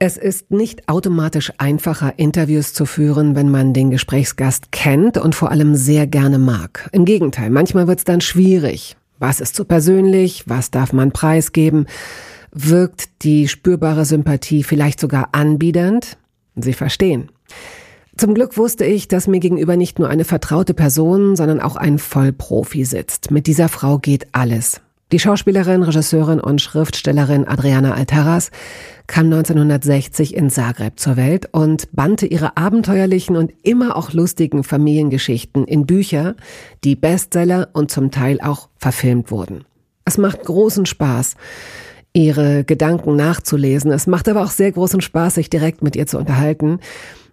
Es ist nicht automatisch einfacher, Interviews zu führen, wenn man den Gesprächsgast kennt und vor allem sehr gerne mag. Im Gegenteil, manchmal wird es dann schwierig. Was ist zu persönlich? Was darf man preisgeben? Wirkt die spürbare Sympathie vielleicht sogar anbiedernd? Sie verstehen. Zum Glück wusste ich, dass mir gegenüber nicht nur eine vertraute Person, sondern auch ein Vollprofi sitzt. Mit dieser Frau geht alles. Die Schauspielerin, Regisseurin und Schriftstellerin Adriana Altaras kam 1960 in Zagreb zur Welt und bannte ihre abenteuerlichen und immer auch lustigen Familiengeschichten in Bücher, die Bestseller und zum Teil auch verfilmt wurden. Es macht großen Spaß, ihre Gedanken nachzulesen. Es macht aber auch sehr großen Spaß, sich direkt mit ihr zu unterhalten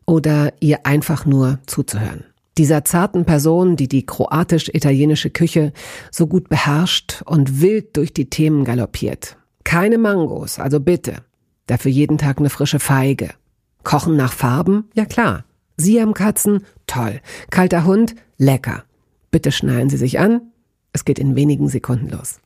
oder ihr einfach nur zuzuhören dieser zarten Person, die die kroatisch-italienische Küche so gut beherrscht und wild durch die Themen galoppiert. Keine Mangos, also bitte. Dafür jeden Tag eine frische Feige. Kochen nach Farben? Ja klar. Siamkatzen? Toll. Kalter Hund? Lecker. Bitte schnallen Sie sich an. Es geht in wenigen Sekunden los.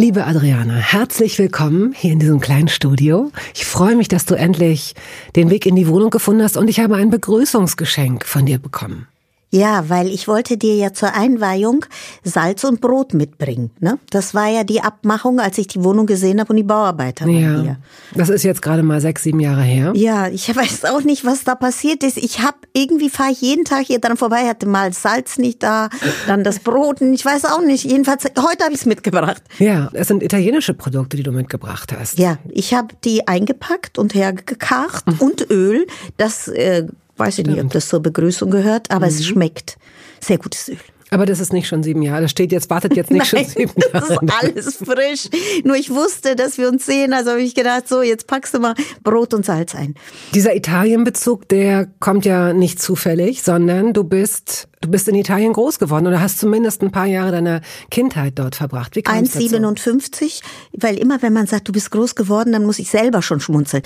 Liebe Adriana, herzlich willkommen hier in diesem kleinen Studio. Ich freue mich, dass du endlich den Weg in die Wohnung gefunden hast und ich habe ein Begrüßungsgeschenk von dir bekommen. Ja, weil ich wollte dir ja zur Einweihung Salz und Brot mitbringen. Ne? Das war ja die Abmachung, als ich die Wohnung gesehen habe und die Bauarbeiter waren ja, hier. Das ist jetzt gerade mal sechs, sieben Jahre her. Ja, ich weiß auch nicht, was da passiert ist. Ich habe irgendwie fahre ich jeden Tag hier dran vorbei, hatte mal Salz nicht da, dann das Brot, ich weiß auch nicht. Jedenfalls heute habe ich es mitgebracht. Ja, es sind italienische Produkte, die du mitgebracht hast. Ja, ich habe die eingepackt und hergekarrt mhm. und Öl. Das äh, Weiß ich nicht, ob das zur Begrüßung gehört, aber mhm. es schmeckt. Sehr gutes Öl. Aber das ist nicht schon sieben Jahre. Das steht jetzt, wartet jetzt nicht Nein, schon sieben Jahre. Das ist alles frisch. Nur ich wusste, dass wir uns sehen. Also habe ich gedacht, so, jetzt packst du mal Brot und Salz ein. Dieser Italienbezug, der kommt ja nicht zufällig, sondern du bist, du bist in Italien groß geworden oder hast zumindest ein paar Jahre deiner Kindheit dort verbracht. Wie 1,57, weil immer wenn man sagt, du bist groß geworden, dann muss ich selber schon schmunzeln.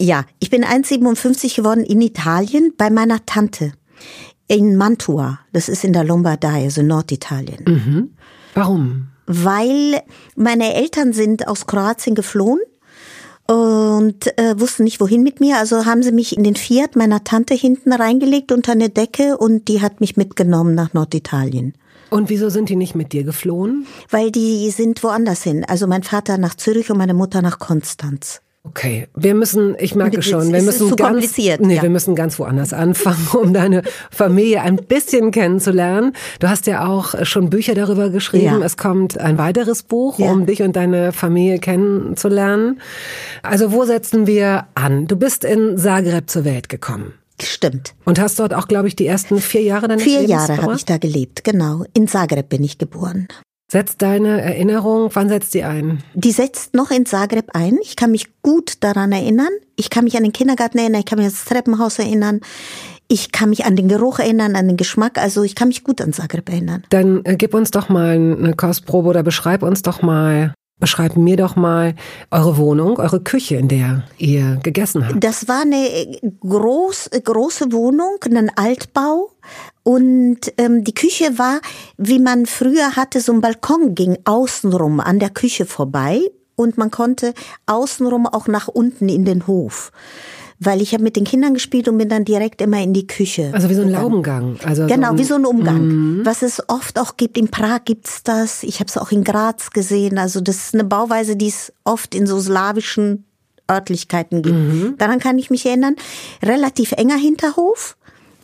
Ja, ich bin 1,57 geworden in Italien bei meiner Tante in Mantua. Das ist in der Lombardei, also Norditalien. Mhm. Warum? Weil meine Eltern sind aus Kroatien geflohen und äh, wussten nicht wohin mit mir. Also haben sie mich in den Fiat meiner Tante hinten reingelegt unter eine Decke und die hat mich mitgenommen nach Norditalien. Und wieso sind die nicht mit dir geflohen? Weil die sind woanders hin. Also mein Vater nach Zürich und meine Mutter nach Konstanz. Okay, wir müssen, ich merke schon, wir müssen ganz, kompliziert. Nee, ja. wir müssen ganz woanders anfangen, um deine Familie ein bisschen kennenzulernen. Du hast ja auch schon Bücher darüber geschrieben. Ja. Es kommt ein weiteres Buch, ja. um dich und deine Familie kennenzulernen. Also wo setzen wir an? Du bist in Zagreb zur Welt gekommen. Stimmt. Und hast dort auch, glaube ich, die ersten vier Jahre deines Vier Lebens Jahre habe ich da gelebt, genau. In Zagreb bin ich geboren. Setzt deine Erinnerung, wann setzt die ein? Die setzt noch in Zagreb ein. Ich kann mich gut daran erinnern. Ich kann mich an den Kindergarten erinnern, ich kann mich an das Treppenhaus erinnern. Ich kann mich an den Geruch erinnern, an den Geschmack. Also ich kann mich gut an Zagreb erinnern. Dann äh, gib uns doch mal eine Kostprobe oder beschreib uns doch mal, beschreib mir doch mal eure Wohnung, eure Küche, in der ihr gegessen habt. Das war eine groß, große Wohnung, ein Altbau und ähm, die Küche war, wie man früher hatte, so ein Balkon ging außenrum an der Küche vorbei und man konnte außenrum auch nach unten in den Hof. Weil ich habe mit den Kindern gespielt und bin dann direkt immer in die Küche. Also wie so ein Laubengang. Also genau, so ein, wie so ein Umgang. Mhm. Was es oft auch gibt. In Prag gibt's das. Ich habe es auch in Graz gesehen. Also das ist eine Bauweise, die es oft in so slawischen Örtlichkeiten gibt. Mhm. Daran kann ich mich erinnern. Relativ enger Hinterhof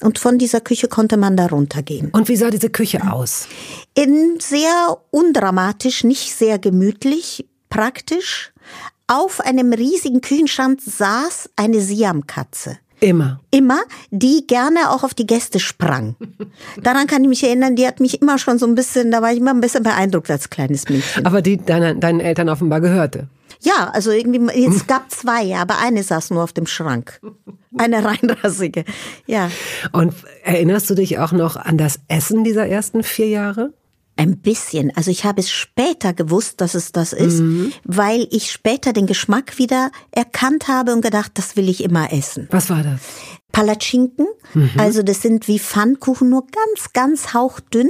und von dieser Küche konnte man da runtergehen. Und wie sah diese Küche aus? In sehr undramatisch, nicht sehr gemütlich, praktisch. Auf einem riesigen Küchenschrank saß eine Siamkatze. Immer. Immer, die gerne auch auf die Gäste sprang. Daran kann ich mich erinnern, die hat mich immer schon so ein bisschen, da war ich immer ein bisschen beeindruckt als kleines Mädchen. Aber die deine, deinen Eltern offenbar gehörte. Ja, also irgendwie, es gab zwei, aber eine saß nur auf dem Schrank. Eine reinrassige, ja. Und erinnerst du dich auch noch an das Essen dieser ersten vier Jahre? Ein bisschen. Also ich habe es später gewusst, dass es das ist, mhm. weil ich später den Geschmack wieder erkannt habe und gedacht, das will ich immer essen. Was war das? Palatschinken. Mhm. Also das sind wie Pfannkuchen, nur ganz, ganz hauchdünn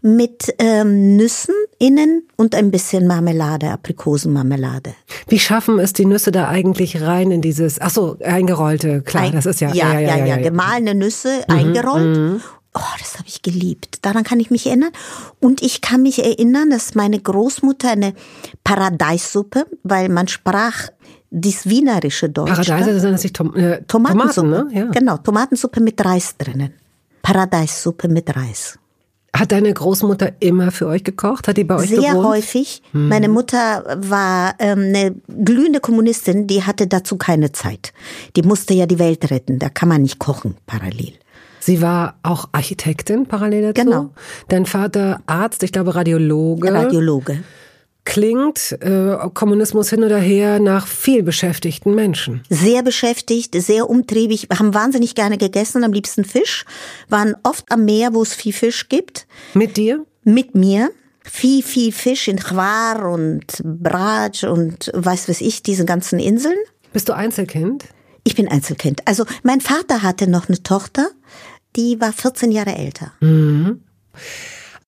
mit ähm, Nüssen innen und ein bisschen Marmelade, Aprikosenmarmelade. Wie schaffen es die Nüsse da eigentlich rein in dieses, ach so, eingerollte, klar, ein, das ist ja ja, ja, ja, ja, ja, gemahlene Nüsse mhm. eingerollt. Mhm. Oh, das habe ich geliebt. Daran kann ich mich erinnern. Und ich kann mich erinnern, dass meine Großmutter eine Paradeissuppe, weil man sprach dies wienerische Deutsch. Paradeise, das sind natürlich Tom äh, Tomatensuppe. Tomaten, ne? ja. Genau, Tomatensuppe mit Reis drinnen. Paradeissuppe mit Reis. Hat deine Großmutter immer für euch gekocht? Hat die bei euch Sehr gewohnt? häufig. Hm. Meine Mutter war ähm, eine glühende Kommunistin, die hatte dazu keine Zeit. Die musste ja die Welt retten, da kann man nicht kochen parallel. Sie war auch Architektin parallel dazu. Genau. Dein Vater Arzt, ich glaube Radiologe. Radiologe. Klingt äh, Kommunismus hin oder her nach viel beschäftigten Menschen. Sehr beschäftigt, sehr umtriebig, haben wahnsinnig gerne gegessen, am liebsten Fisch, waren oft am Meer, wo es viel Fisch gibt. Mit dir? Mit mir viel, viel Fisch in Chwar und Bratsch und weiß was ich, diese ganzen Inseln. Bist du Einzelkind? Ich bin Einzelkind. Also mein Vater hatte noch eine Tochter, die war 14 Jahre älter. Mhm.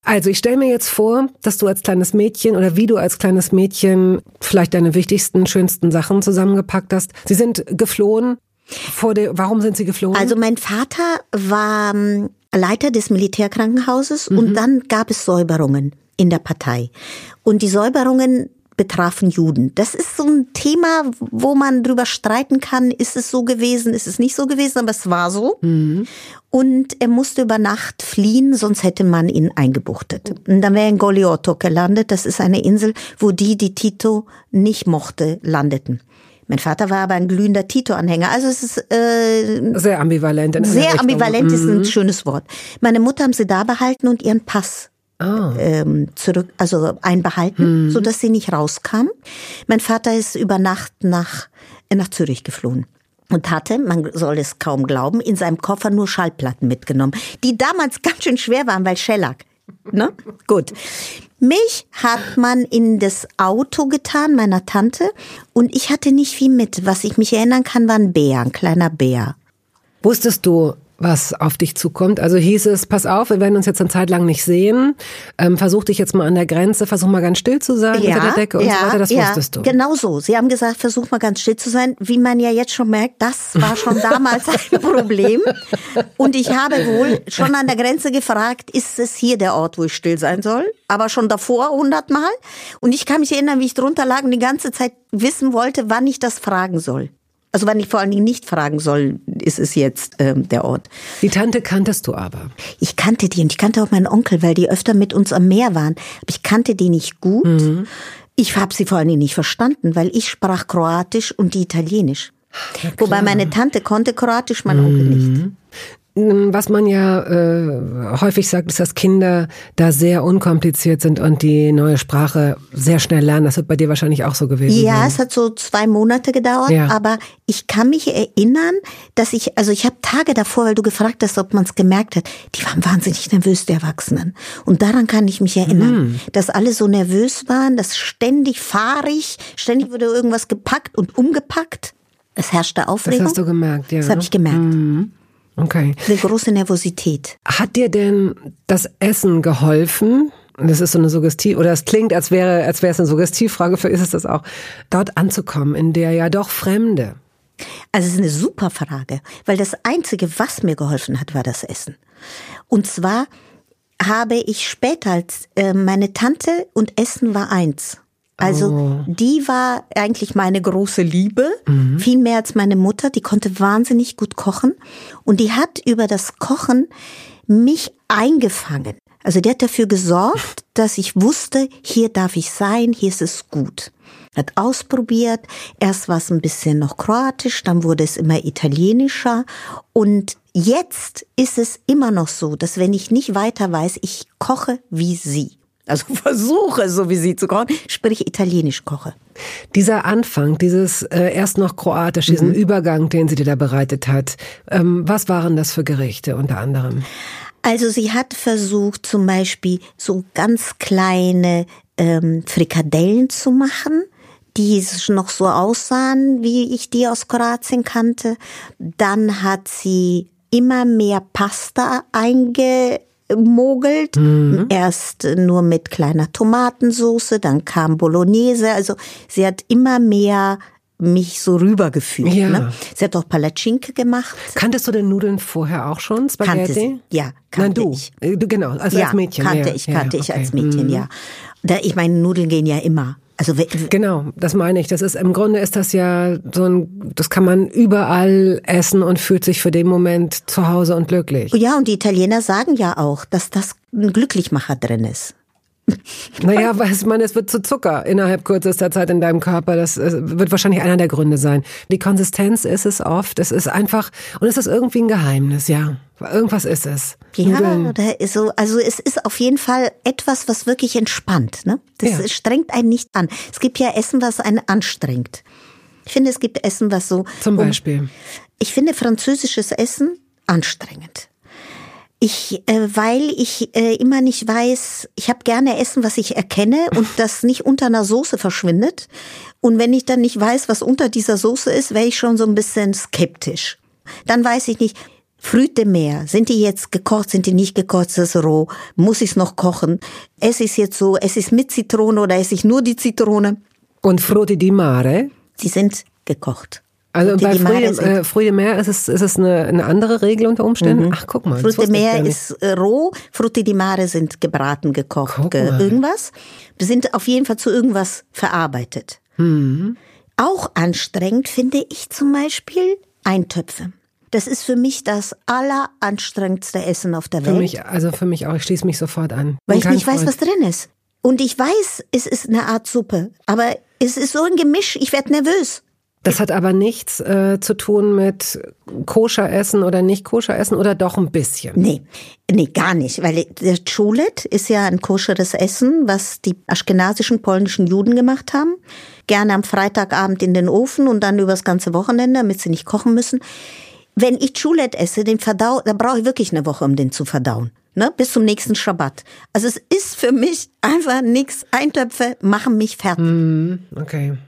Also ich stelle mir jetzt vor, dass du als kleines Mädchen oder wie du als kleines Mädchen vielleicht deine wichtigsten, schönsten Sachen zusammengepackt hast. Sie sind geflohen. Vor der, warum sind sie geflohen? Also mein Vater war ähm, Leiter des Militärkrankenhauses mhm. und dann gab es Säuberungen in der Partei. Und die Säuberungen betrafen Juden. Das ist so ein Thema, wo man drüber streiten kann, ist es so gewesen, ist es nicht so gewesen, aber es war so. Mhm. Und er musste über Nacht fliehen, sonst hätte man ihn eingebuchtet. Und dann wäre er in Goliotto gelandet. Das ist eine Insel, wo die, die Tito nicht mochte, landeten. Mein Vater war aber ein glühender Tito-Anhänger. Also es ist äh, sehr ambivalent. sehr ambivalent ist ein mhm. schönes Wort. Meine Mutter haben sie da behalten und ihren Pass oh. ähm, zurück, also einbehalten, mhm. so dass sie nicht rauskam. Mein Vater ist über Nacht nach nach Zürich geflohen und hatte, man soll es kaum glauben, in seinem Koffer nur Schallplatten mitgenommen, die damals ganz schön schwer waren, weil Shellac. Ne? Gut. Mich hat man in das Auto getan, meiner Tante, und ich hatte nicht viel mit. Was ich mich erinnern kann, war ein Bär, ein kleiner Bär. Wusstest du, was auf dich zukommt. Also hieß es, pass auf, wir werden uns jetzt eine Zeit lang nicht sehen. Ähm, versuch dich jetzt mal an der Grenze, versuch mal ganz still zu sein ja, unter der Decke und ja, so weiter. Das ja, wusstest du. Genau so. Sie haben gesagt, versuch mal ganz still zu sein. Wie man ja jetzt schon merkt, das war schon damals ein Problem. Und ich habe wohl schon an der Grenze gefragt, ist es hier der Ort, wo ich still sein soll? Aber schon davor hundertmal. Und ich kann mich erinnern, wie ich drunter lag und die ganze Zeit wissen wollte, wann ich das fragen soll. Also wenn ich vor allen Dingen nicht fragen soll, ist es jetzt ähm, der Ort. Die Tante kanntest du aber. Ich kannte die und ich kannte auch meinen Onkel, weil die öfter mit uns am Meer waren. Aber ich kannte die nicht gut. Mhm. Ich habe sie vor allen Dingen nicht verstanden, weil ich sprach Kroatisch und die Italienisch. Ja, Wobei meine Tante konnte Kroatisch, mein mhm. Onkel nicht. Was man ja äh, häufig sagt, ist, dass Kinder da sehr unkompliziert sind und die neue Sprache sehr schnell lernen. Das wird bei dir wahrscheinlich auch so gewesen ja, sein. Es hat so zwei Monate gedauert, ja. aber ich kann mich erinnern, dass ich, also ich habe Tage davor, weil du gefragt hast, ob man es gemerkt hat, die waren wahnsinnig nervös, die Erwachsenen. Und daran kann ich mich erinnern, mhm. dass alle so nervös waren, dass ständig fahrig, ständig wurde irgendwas gepackt und umgepackt. Es herrschte Aufregung. Das hast du gemerkt, ja. Das habe ich gemerkt. Mhm. Okay. Eine große Nervosität. Hat dir denn das Essen geholfen? Das ist so eine Suggestiv, oder es klingt, als wäre, als wäre es eine Suggestivfrage, für ist es das auch, dort anzukommen, in der ja doch Fremde. Also es ist eine super Frage, weil das Einzige, was mir geholfen hat, war das Essen. Und zwar habe ich später als äh, meine Tante und Essen war eins. Also oh. die war eigentlich meine große Liebe, mhm. viel mehr als meine Mutter. Die konnte wahnsinnig gut kochen und die hat über das Kochen mich eingefangen. Also die hat dafür gesorgt, dass ich wusste, hier darf ich sein, hier ist es gut. Hat ausprobiert, erst war es ein bisschen noch kroatisch, dann wurde es immer italienischer und jetzt ist es immer noch so, dass wenn ich nicht weiter weiß, ich koche wie sie. Also versuche, so wie sie zu kochen, sprich italienisch koche. Dieser Anfang, dieses äh, erst noch kroatisch, diesen mhm. Übergang, den sie dir da bereitet hat, ähm, was waren das für Gerichte unter anderem? Also sie hat versucht zum Beispiel so ganz kleine ähm, Frikadellen zu machen, die noch so aussahen, wie ich die aus Kroatien kannte. Dann hat sie immer mehr Pasta eingemogelt. Mhm. Erst nur mit kleiner Tomatensauce, dann kam Bolognese. Also sie hat immer mehr mich so rübergefühlt. Ja. Ne? Sie hat auch Palatschinke gemacht. Kanntest du denn Nudeln vorher auch schon? Spaghetti? Kannte sie. Ja, kannte Nein, du. ich. Äh, du. Genau, also ja, als Mädchen. Kannte ja. ich, kannte ja, okay. ich als Mädchen, mhm. ja. Da, ich meine, Nudeln gehen ja immer. Also genau, das meine ich. Das ist im Grunde ist das ja so ein, das kann man überall essen und fühlt sich für den Moment zu Hause und glücklich. Ja, und die Italiener sagen ja auch, dass das ein Glücklichmacher drin ist. Naja, weiß man, es wird zu Zucker innerhalb kürzester Zeit in deinem Körper. Das wird wahrscheinlich einer der Gründe sein. Die Konsistenz ist es oft. Es ist einfach, und es ist irgendwie ein Geheimnis, ja. Irgendwas ist es. Ja, oder so, also es ist auf jeden Fall etwas, was wirklich entspannt, ne? Das ja. strengt einen nicht an. Es gibt ja Essen, was einen anstrengt. Ich finde, es gibt Essen, was so. Zum Beispiel. Um, ich finde französisches Essen anstrengend. Ich, äh, weil ich äh, immer nicht weiß, ich habe gerne Essen, was ich erkenne und das nicht unter einer Soße verschwindet. Und wenn ich dann nicht weiß, was unter dieser Soße ist, wäre ich schon so ein bisschen skeptisch. Dann weiß ich nicht, Früte mehr, sind die jetzt gekocht, sind die nicht gekocht, ist es roh, muss ich es noch kochen? Es ist jetzt so, es ist mit Zitrone oder esse ich nur die Zitrone? Und Frutti di Mare? Sie sind gekocht. Also bei Frühe, äh, Frühe Meer ist es, ist es eine, eine andere Regel unter Umständen? Mhm. Ach, guck mal. Frutte Meer ist äh, roh, Frutti di Mare sind gebraten, gekocht, ge irgendwas. Sind auf jeden Fall zu irgendwas verarbeitet. Mhm. Auch anstrengend finde ich zum Beispiel Eintöpfe. Das ist für mich das alleranstrengendste Essen auf der Welt. Für mich, also für mich auch. Ich schließe mich sofort an. Weil ich nicht Freund. weiß, was drin ist. Und ich weiß, es ist eine Art Suppe. Aber es ist so ein Gemisch, ich werde nervös. Das hat aber nichts äh, zu tun mit koscher essen oder nicht koscher essen oder doch ein bisschen? Nee, nee, gar nicht, weil der Chulet ist ja ein koscheres Essen, was die aschkenasischen polnischen Juden gemacht haben. Gerne am Freitagabend in den Ofen und dann übers ganze Wochenende, damit sie nicht kochen müssen. Wenn ich Chulet esse, den verdau, da brauche ich wirklich eine Woche, um den zu verdauen. Ne, bis zum nächsten Schabbat. Also es ist für mich einfach nichts. Eintöpfe machen mich fertig. Mm, okay.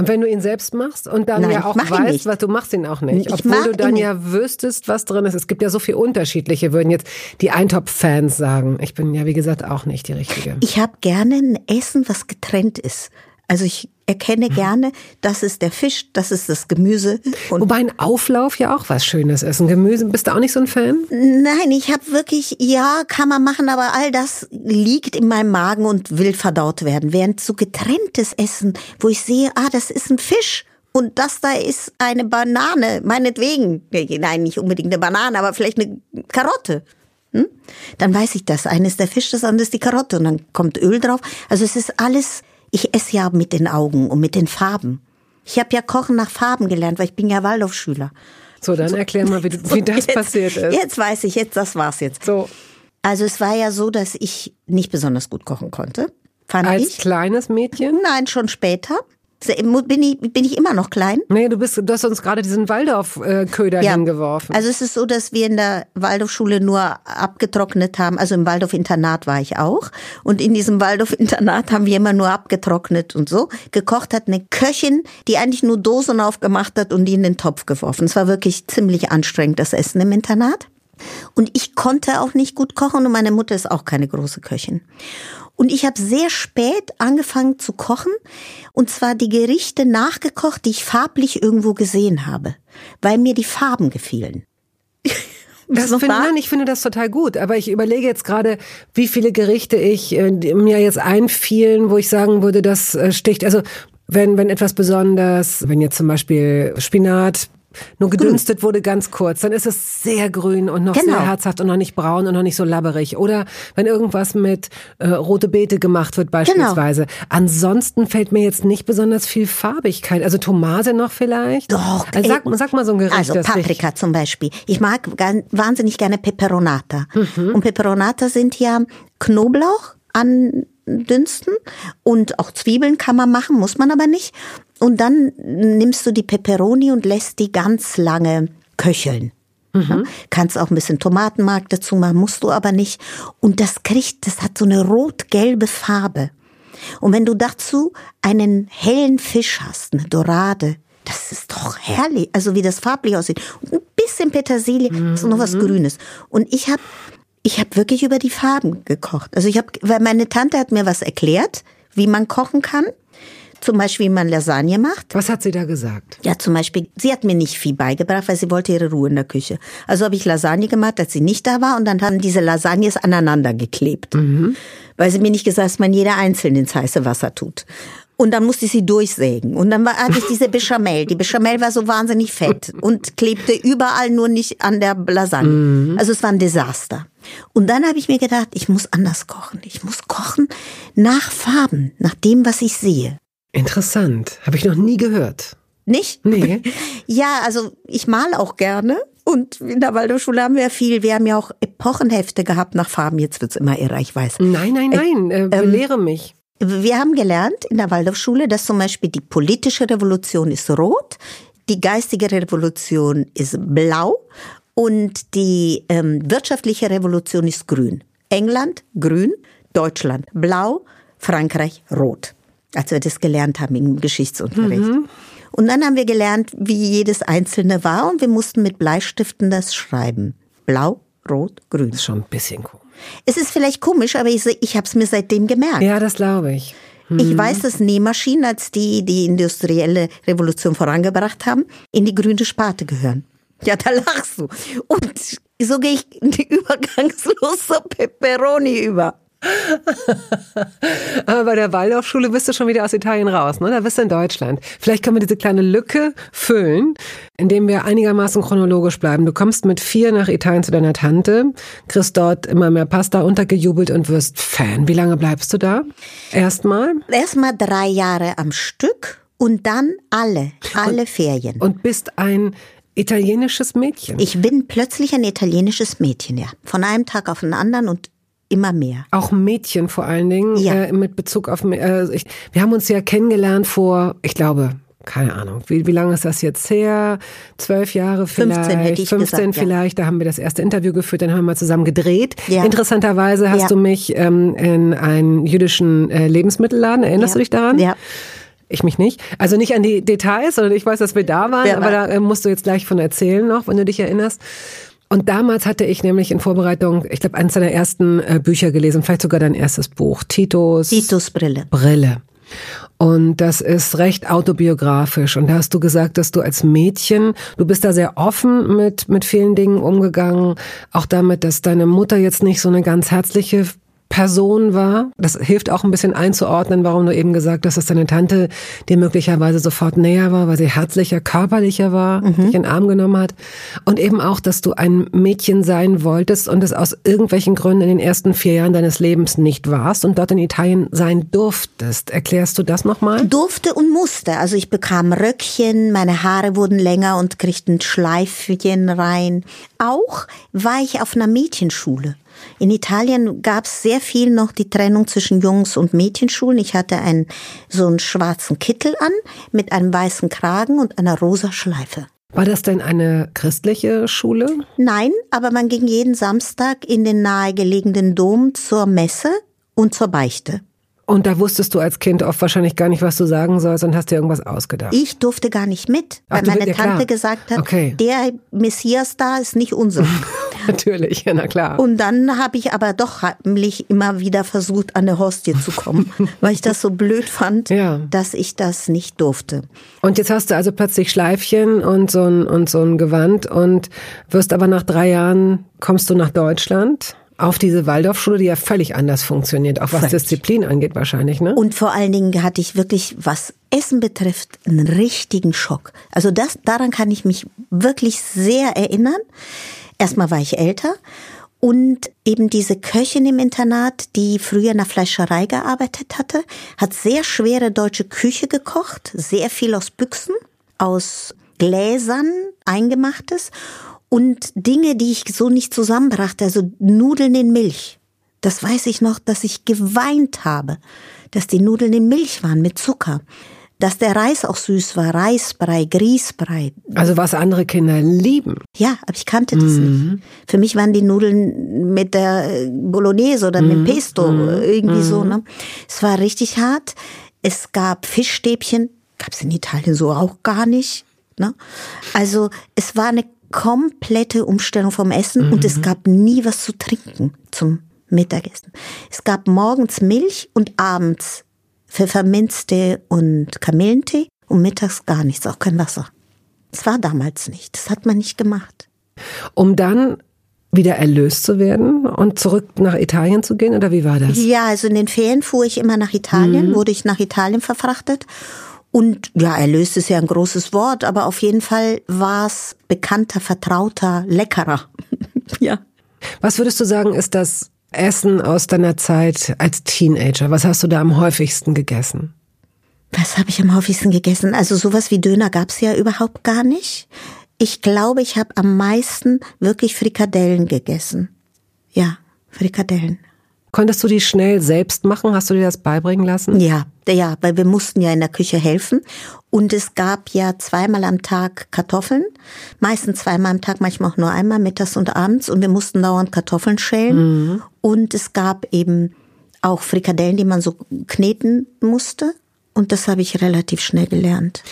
Und wenn du ihn selbst machst und dann Nein, ja auch weißt, was du machst ihn auch nicht, ich obwohl du dann ja wüsstest, was drin ist. Es gibt ja so viel unterschiedliche, würden jetzt die Eintopf-Fans sagen. Ich bin ja wie gesagt auch nicht die richtige. Ich habe gerne ein Essen, was getrennt ist. Also ich erkenne mhm. gerne, das ist der Fisch, das ist das Gemüse. Und Wobei ein Auflauf ja auch was Schönes ist. Ein Gemüse, bist du auch nicht so ein Fan? Nein, ich habe wirklich, ja, kann man machen, aber all das liegt in meinem Magen und will verdaut werden. Während so getrenntes Essen, wo ich sehe, ah, das ist ein Fisch. Und das da ist eine Banane, meinetwegen. Nein, nicht unbedingt eine Banane, aber vielleicht eine Karotte. Hm? Dann weiß ich das. Eines der Fisch, das andere ist die Karotte. Und dann kommt Öl drauf. Also es ist alles ich esse ja mit den Augen und mit den Farben. Ich habe ja Kochen nach Farben gelernt, weil ich bin ja Waldorfschüler. So, dann erklär mal, wie, wie das jetzt, passiert ist. Jetzt weiß ich, jetzt das war's jetzt. So. Also es war ja so, dass ich nicht besonders gut kochen konnte. Fand Als ich. kleines Mädchen? Nein, schon später. Bin ich, bin ich immer noch klein? Nee, du bist, du hast uns gerade diesen Waldorf-Köder ja. hingeworfen. Also es ist so, dass wir in der Waldorfschule nur abgetrocknet haben. Also im Waldorf-Internat war ich auch. Und in diesem Waldorf-Internat haben wir immer nur abgetrocknet und so. Gekocht hat eine Köchin, die eigentlich nur Dosen aufgemacht hat und die in den Topf geworfen. Es war wirklich ziemlich anstrengend, das Essen im Internat. Und ich konnte auch nicht gut kochen und meine Mutter ist auch keine große Köchin. Und ich habe sehr spät angefangen zu kochen und zwar die Gerichte nachgekocht, die ich farblich irgendwo gesehen habe, weil mir die Farben gefielen. Das finde, nein, ich finde das total gut, aber ich überlege jetzt gerade, wie viele Gerichte ich äh, mir jetzt einfielen, wo ich sagen würde, das äh, sticht. Also wenn, wenn etwas besonders, wenn jetzt zum Beispiel Spinat nur gedünstet grün. wurde ganz kurz, dann ist es sehr grün und noch genau. sehr herzhaft und noch nicht braun und noch nicht so labberig. Oder wenn irgendwas mit äh, rote Beete gemacht wird beispielsweise. Genau. Ansonsten fällt mir jetzt nicht besonders viel Farbigkeit. Also Tomate noch vielleicht? Doch. Also sag, sag mal so ein Gericht. Also Paprika zum Beispiel. Ich mag wahnsinnig gerne Peperonata. Mhm. Und Peperonata sind ja Knoblauch andünsten und auch Zwiebeln kann man machen, muss man aber nicht. Und dann nimmst du die Peperoni und lässt die ganz lange köcheln. Mhm. Kannst auch ein bisschen Tomatenmark dazu machen, musst du aber nicht. Und das kriegt, das hat so eine rot-gelbe Farbe. Und wenn du dazu einen hellen Fisch hast, eine Dorade, das ist doch herrlich. Also wie das farblich aussieht. Und ein bisschen Petersilie, mhm. ist noch was mhm. Grünes. Und ich habe ich hab wirklich über die Farben gekocht. Also ich habe, weil meine Tante hat mir was erklärt, wie man kochen kann. Zum Beispiel, wie man Lasagne macht. Was hat sie da gesagt? Ja, zum Beispiel, sie hat mir nicht viel beigebracht, weil sie wollte ihre Ruhe in der Küche. Also habe ich Lasagne gemacht, als sie nicht da war und dann haben diese Lasagnes aneinander geklebt. Mhm. Weil sie mir nicht gesagt hat, dass man jeder einzeln ins heiße Wasser tut. Und dann musste ich sie durchsägen. Und dann war, hatte ich diese Bechamel. Die Bechamel war so wahnsinnig fett und klebte überall nur nicht an der Lasagne. Mhm. Also es war ein Desaster. Und dann habe ich mir gedacht, ich muss anders kochen. Ich muss kochen nach Farben, nach dem, was ich sehe. Interessant. Habe ich noch nie gehört. Nicht? Nee. Ja, also ich mal auch gerne. Und in der Waldorfschule haben wir ja viel. Wir haben ja auch Epochenhefte gehabt nach Farben. Jetzt wird's immer irrer, ich weiß. Nein, nein, nein. Äh, äh, belehre ähm, mich. Wir haben gelernt in der Waldorfschule, dass zum Beispiel die politische Revolution ist rot, die geistige Revolution ist blau und die ähm, wirtschaftliche Revolution ist grün. England grün, Deutschland blau, Frankreich rot als wir das gelernt haben im Geschichtsunterricht. Mhm. Und dann haben wir gelernt, wie jedes einzelne war und wir mussten mit Bleistiften das schreiben. Blau, Rot, Grün. Das ist schon ein bisschen komisch. Es ist vielleicht komisch, aber ich, ich habe es mir seitdem gemerkt. Ja, das glaube ich. Ich weiß, dass Nähmaschinen, als die die industrielle Revolution vorangebracht haben, in die grüne Sparte gehören. Ja, da lachst du. Und so gehe ich übergangslos zur Peperoni über. Aber bei der Waldorfschule bist du schon wieder aus Italien raus, ne? Da bist du in Deutschland. Vielleicht können wir diese kleine Lücke füllen, indem wir einigermaßen chronologisch bleiben. Du kommst mit vier nach Italien zu deiner Tante, kriegst dort immer mehr Pasta untergejubelt und wirst Fan. Wie lange bleibst du da? Erstmal? Erstmal drei Jahre am Stück und dann alle, alle und, Ferien. Und bist ein italienisches Mädchen. Ich bin plötzlich ein italienisches Mädchen, ja. Von einem Tag auf den anderen und immer mehr. Auch Mädchen vor allen Dingen, ja. äh, mit Bezug auf, äh, ich, wir haben uns ja kennengelernt vor, ich glaube, keine Ahnung, wie, wie lange ist das jetzt her? Zwölf Jahre vielleicht, 15, hätte ich 15 gesagt, vielleicht, ja. da haben wir das erste Interview geführt, dann haben wir zusammen gedreht. Ja. Interessanterweise hast ja. du mich ähm, in einen jüdischen äh, Lebensmittelladen, erinnerst du dich daran? Ja. Ich mich nicht. Also nicht an die Details, sondern ich weiß, dass wir da waren, aber da äh, musst du jetzt gleich von erzählen noch, wenn du dich erinnerst. Und damals hatte ich nämlich in Vorbereitung, ich glaube, eines deiner ersten äh, Bücher gelesen, vielleicht sogar dein erstes Buch, Titos. Titos Brille. Brille. Und das ist recht autobiografisch. Und da hast du gesagt, dass du als Mädchen, du bist da sehr offen mit, mit vielen Dingen umgegangen. Auch damit, dass deine Mutter jetzt nicht so eine ganz herzliche Person war. Das hilft auch ein bisschen einzuordnen, warum du eben gesagt hast, dass deine Tante dir möglicherweise sofort näher war, weil sie herzlicher, körperlicher war, mhm. dich in den Arm genommen hat. Und eben auch, dass du ein Mädchen sein wolltest und es aus irgendwelchen Gründen in den ersten vier Jahren deines Lebens nicht warst und dort in Italien sein durftest. Erklärst du das nochmal? Durfte und musste. Also ich bekam Röckchen, meine Haare wurden länger und kriegten Schleifchen rein. Auch war ich auf einer Mädchenschule. In Italien gab es sehr viel noch die Trennung zwischen Jungs- und Mädchenschulen. Ich hatte einen, so einen schwarzen Kittel an mit einem weißen Kragen und einer rosa Schleife. War das denn eine christliche Schule? Nein, aber man ging jeden Samstag in den nahegelegenen Dom zur Messe und zur Beichte. Und da wusstest du als Kind oft wahrscheinlich gar nicht, was du sagen sollst und hast dir irgendwas ausgedacht. Ich durfte gar nicht mit, weil Ach, meine ja, Tante gesagt hat, okay. der Messias da ist nicht unser. Natürlich, ja, na klar. Und dann habe ich aber doch heimlich immer wieder versucht, an eine Hostie zu kommen, weil ich das so blöd fand, ja. dass ich das nicht durfte. Und jetzt hast du also plötzlich Schleifchen und so ein, und so ein Gewand und wirst aber nach drei Jahren, kommst du nach Deutschland auf diese Waldorfschule, die ja völlig anders funktioniert, auch was völlig. Disziplin angeht wahrscheinlich, ne? Und vor allen Dingen hatte ich wirklich, was Essen betrifft, einen richtigen Schock. Also das, daran kann ich mich wirklich sehr erinnern. Erstmal war ich älter und eben diese Köchin im Internat, die früher in der Fleischerei gearbeitet hatte, hat sehr schwere deutsche Küche gekocht, sehr viel aus Büchsen, aus Gläsern eingemachtes und Dinge, die ich so nicht zusammenbrachte, also Nudeln in Milch. Das weiß ich noch, dass ich geweint habe, dass die Nudeln in Milch waren mit Zucker dass der Reis auch süß war, Reisbrei, Grießbrei. Also was andere Kinder lieben. Ja, aber ich kannte das mhm. nicht. Für mich waren die Nudeln mit der Bolognese oder mhm. mit Pesto mhm. irgendwie so. Mhm. Ne? Es war richtig hart. Es gab Fischstäbchen, gab es in Italien so auch gar nicht. Ne? Also es war eine komplette Umstellung vom Essen und es mhm. gab nie was zu trinken zum Mittagessen. Es gab morgens Milch und abends Pfefferminztee und Kamillentee und mittags gar nichts, auch kein Wasser. Das war damals nicht, das hat man nicht gemacht. Um dann wieder erlöst zu werden und zurück nach Italien zu gehen oder wie war das? Ja, also in den Ferien fuhr ich immer nach Italien, mhm. wurde ich nach Italien verfrachtet und ja, erlöst ist ja ein großes Wort, aber auf jeden Fall war es bekannter, vertrauter, leckerer. ja. Was würdest du sagen, ist das Essen aus deiner Zeit als Teenager? Was hast du da am häufigsten gegessen? Was habe ich am häufigsten gegessen? Also sowas wie Döner gab's ja überhaupt gar nicht. Ich glaube, ich habe am meisten wirklich Frikadellen gegessen. Ja, Frikadellen. Konntest du die schnell selbst machen? Hast du dir das beibringen lassen? Ja, ja, weil wir mussten ja in der Küche helfen. Und es gab ja zweimal am Tag Kartoffeln. Meistens zweimal am Tag, manchmal auch nur einmal, mittags und abends. Und wir mussten dauernd Kartoffeln schälen. Mhm. Und es gab eben auch Frikadellen, die man so kneten musste. Und das habe ich relativ schnell gelernt.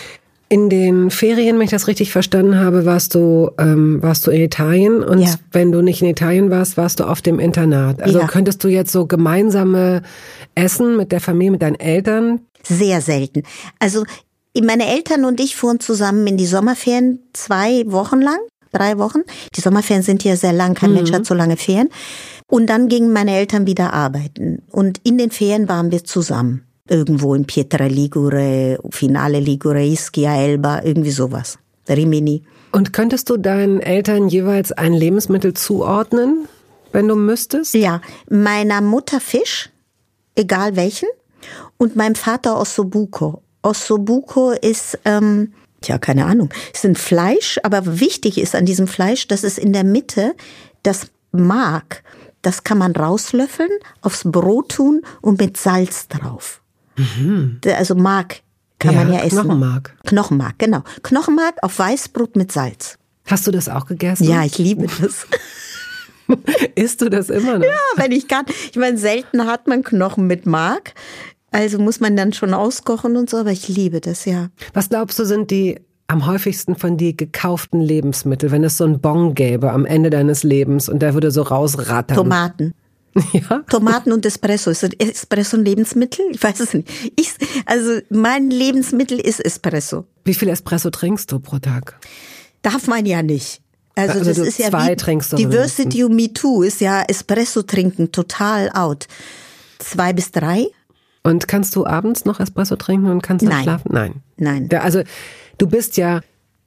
In den Ferien, wenn ich das richtig verstanden habe, warst du, ähm, warst du in Italien und ja. wenn du nicht in Italien warst, warst du auf dem Internat. Also ja. könntest du jetzt so gemeinsame Essen mit der Familie, mit deinen Eltern? Sehr selten. Also meine Eltern und ich fuhren zusammen in die Sommerferien zwei Wochen lang, drei Wochen. Die Sommerferien sind ja sehr lang, kein mhm. Mensch hat so lange Ferien. Und dann gingen meine Eltern wieder arbeiten. Und in den Ferien waren wir zusammen irgendwo in Pietra Ligure, Finale Ligure, Ischia, Elba, irgendwie sowas. Rimini. Und könntest du deinen Eltern jeweils ein Lebensmittel zuordnen, wenn du müsstest? Ja, meiner Mutter Fisch, egal welchen, und meinem Vater Ossobuco. Ossobuco ist, ähm, tja, keine Ahnung, ist ein Fleisch, aber wichtig ist an diesem Fleisch, dass es in der Mitte das Mark, das kann man rauslöffeln, aufs Brot tun und mit Salz drauf. Mhm. Also Mark kann ja, man ja essen. Knochenmark. Knochenmark, genau. Knochenmark auf Weißbrot mit Salz. Hast du das auch gegessen? Ja, ich liebe das. Isst du das immer noch? Ja, wenn ich kann. Ich meine, selten hat man Knochen mit Mark. Also muss man dann schon auskochen und so, aber ich liebe das, ja. Was glaubst du, sind die am häufigsten von dir gekauften Lebensmittel, wenn es so ein Bon gäbe am Ende deines Lebens und der würde so rausrattern? Tomaten. Ja. Tomaten und Espresso. Ist Espresso ein Lebensmittel? Ich weiß es nicht. Ich, also mein Lebensmittel ist Espresso. Wie viel Espresso trinkst du pro Tag? Darf man ja nicht. Also, also das ist ja wie trinkst du Diversity Me Too ist ja Espresso trinken total out. Zwei bis drei. Und kannst du abends noch Espresso trinken und kannst dann Nein. schlafen? Nein. Nein. Ja, also du bist ja,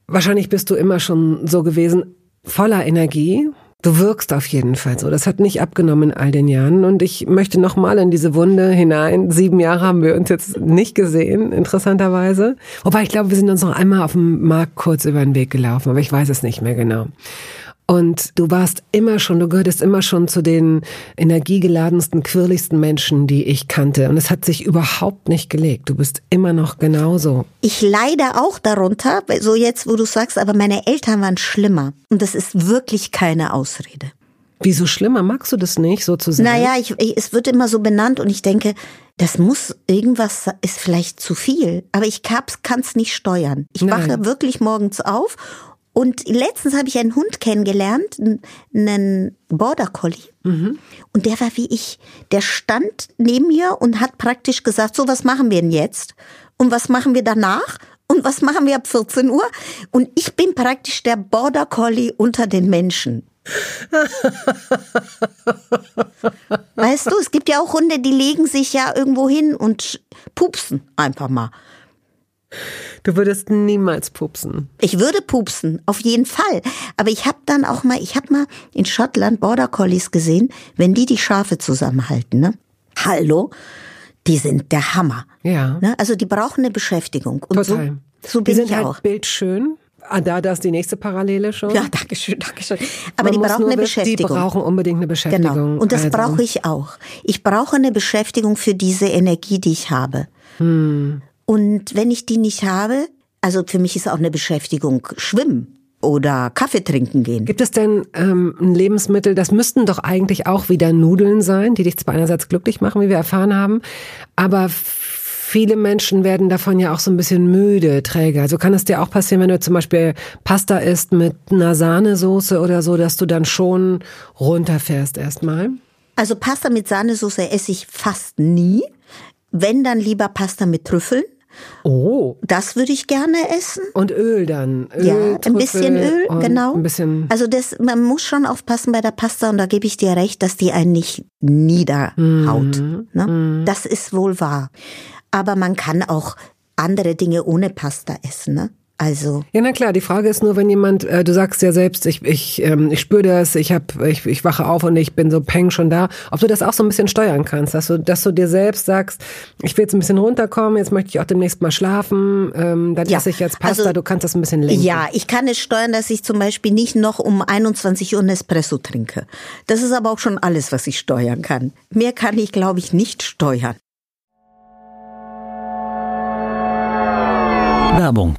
wahrscheinlich bist du immer schon so gewesen, voller Energie Du wirkst auf jeden Fall so. Das hat nicht abgenommen in all den Jahren. Und ich möchte nochmal in diese Wunde hinein. Sieben Jahre haben wir uns jetzt nicht gesehen, interessanterweise. Wobei ich glaube, wir sind uns noch einmal auf dem Markt kurz über den Weg gelaufen, aber ich weiß es nicht mehr genau. Und du warst immer schon, du gehörtest immer schon zu den energiegeladensten, quirligsten Menschen, die ich kannte. Und es hat sich überhaupt nicht gelegt. Du bist immer noch genauso. Ich leide auch darunter, so jetzt, wo du sagst, aber meine Eltern waren schlimmer. Und das ist wirklich keine Ausrede. Wieso schlimmer? Magst du das nicht, so zu sein? Naja, ich, ich, es wird immer so benannt und ich denke, das muss, irgendwas ist vielleicht zu viel. Aber ich kann es nicht steuern. Ich Nein. wache wirklich morgens auf und letztens habe ich einen Hund kennengelernt, einen Border Collie. Mhm. Und der war wie ich. Der stand neben mir und hat praktisch gesagt, so, was machen wir denn jetzt? Und was machen wir danach? Und was machen wir ab 14 Uhr? Und ich bin praktisch der Border Collie unter den Menschen. weißt du, es gibt ja auch Hunde, die legen sich ja irgendwo hin und pupsen einfach mal. Du würdest niemals pupsen. Ich würde pupsen, auf jeden Fall. Aber ich habe dann auch mal, ich habe mal in Schottland Border Collies gesehen, wenn die die Schafe zusammenhalten, ne? Hallo, die sind der Hammer. Ja. Ne? Also die brauchen eine Beschäftigung. Und Total. So, so bin die sind ich halt auch. bildschön. Ah, da, da ist die nächste Parallele schon. Ja, danke schön, danke schön. Aber Man die brauchen eine Beschäftigung. Die brauchen unbedingt eine Beschäftigung. Genau. Und das Also, brauche ich auch. Ich brauche eine Beschäftigung für diese Energie, die ich habe. Hm. Und wenn ich die nicht habe, also für mich ist auch eine Beschäftigung Schwimmen oder Kaffee trinken gehen. Gibt es denn ähm, ein Lebensmittel, das müssten doch eigentlich auch wieder Nudeln sein, die dich zwar einerseits glücklich machen, wie wir erfahren haben, aber viele Menschen werden davon ja auch so ein bisschen müde, träge. Also kann es dir auch passieren, wenn du zum Beispiel Pasta isst mit einer Sahnesoße oder so, dass du dann schon runterfährst erstmal? Also Pasta mit Sahnesoße esse ich fast nie. Wenn dann lieber Pasta mit Trüffeln. Oh. Das würde ich gerne essen. Und Öl dann. Öl, ja, ein Trüffel bisschen Öl, genau. Ein bisschen. Also das, man muss schon aufpassen bei der Pasta und da gebe ich dir recht, dass die einen nicht niederhaut. Mhm. Ne? Das ist wohl wahr. Aber man kann auch andere Dinge ohne Pasta essen. Ne? Also Ja, na klar, die Frage ist nur, wenn jemand, äh, du sagst ja selbst, ich, ich, ähm, ich spüre das, ich hab, ich, ich wache auf und ich bin so peng schon da, ob du das auch so ein bisschen steuern kannst, dass du, dass du dir selbst sagst, ich will jetzt ein bisschen runterkommen, jetzt möchte ich auch demnächst mal schlafen, ähm, dann Ja, esse ich jetzt Pasta, also- du kannst das ein bisschen lenken. ja, ich kann es steuern, dass ich zum Beispiel nicht noch um 21 Uhr Nespresso trinke. Das ist aber auch schon alles, was ich steuern kann. Mehr kann ich, glaube ich, nicht steuern. Werbung.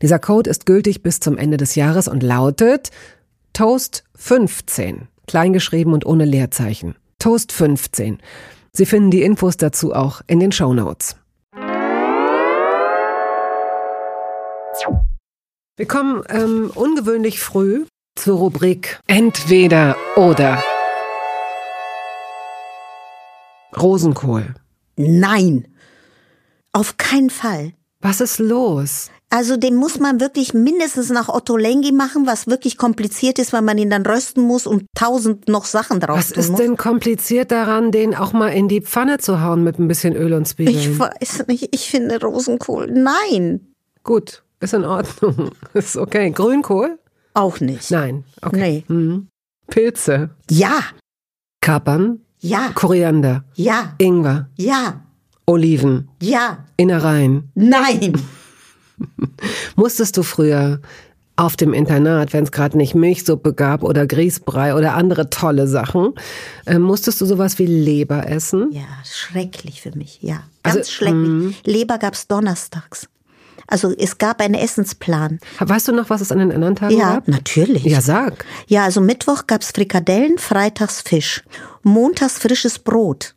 Dieser Code ist gültig bis zum Ende des Jahres und lautet Toast 15, kleingeschrieben und ohne Leerzeichen. Toast 15. Sie finden die Infos dazu auch in den Show Notes. Wir kommen ähm, ungewöhnlich früh zur Rubrik Entweder oder. Rosenkohl. Nein. Auf keinen Fall. Was ist los? Also den muss man wirklich mindestens nach Otto Lengi machen, was wirklich kompliziert ist, weil man ihn dann rösten muss und tausend noch Sachen drauf Was ist muss. denn kompliziert daran, den auch mal in die Pfanne zu hauen mit ein bisschen Öl und Zwiebeln? Ich weiß nicht, ich finde Rosenkohl. Nein. Gut, ist in Ordnung. Ist okay. Grünkohl? Auch nicht. Nein. Okay. Nee. Mhm. Pilze, Ja, Kapern, ja, Koriander, ja, Ingwer, ja, Oliven, ja, Innereien. nein. Musstest du früher auf dem Internat, wenn es gerade nicht Milchsuppe gab oder Grießbrei oder andere tolle Sachen, äh, musstest du sowas wie Leber essen? Ja, schrecklich für mich, ja. Ganz Also, schrecklich. Leber gab's donnerstags. Also es gab einen Essensplan. Weißt du noch, was es an den anderen Tagen Ja, gab? natürlich. Ja, sag. Ja, also Mittwoch gab's Frikadellen, freitags Fisch, montags frisches Brot.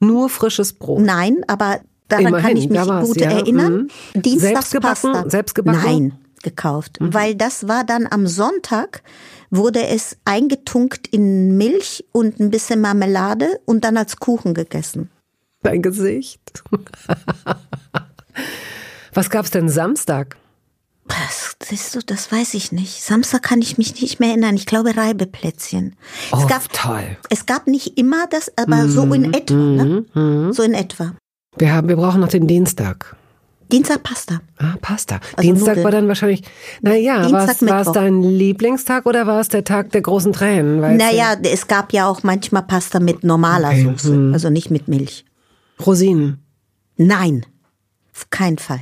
Nur frisches Brot. Nein, aber daran Immerhin, kann ich mich gut ja. erinnern. Mhm. Dienstags Selbstgebacken? Mhm. Nein, gekauft. Weil das war dann am Sonntag, wurde es eingetunkt in Milch und ein bisschen Marmelade und dann als Kuchen gegessen. Dein Gesicht. was gab's denn Samstag? Das, siehst du, das weiß ich nicht. Samstag kann ich mich nicht mehr erinnern. Ich glaube Reibeplätzchen. Oh, es gab, toll. es gab nicht immer das, aber so Mhm. in etwa, ne? So in etwa. Wir, haben, wir brauchen noch den Dienstag. Dienstag Pasta. Ah, Pasta. Also Dienstag Nudeln. war dann wahrscheinlich, naja, war es war es Mittwoch. dein Lieblingstag oder war es der Tag der großen Tränen? Naja, es gab ja auch manchmal Pasta mit normaler Okay, Soße, also nicht mit Milch. du? Rosinen. Nein, auf keinen Fall.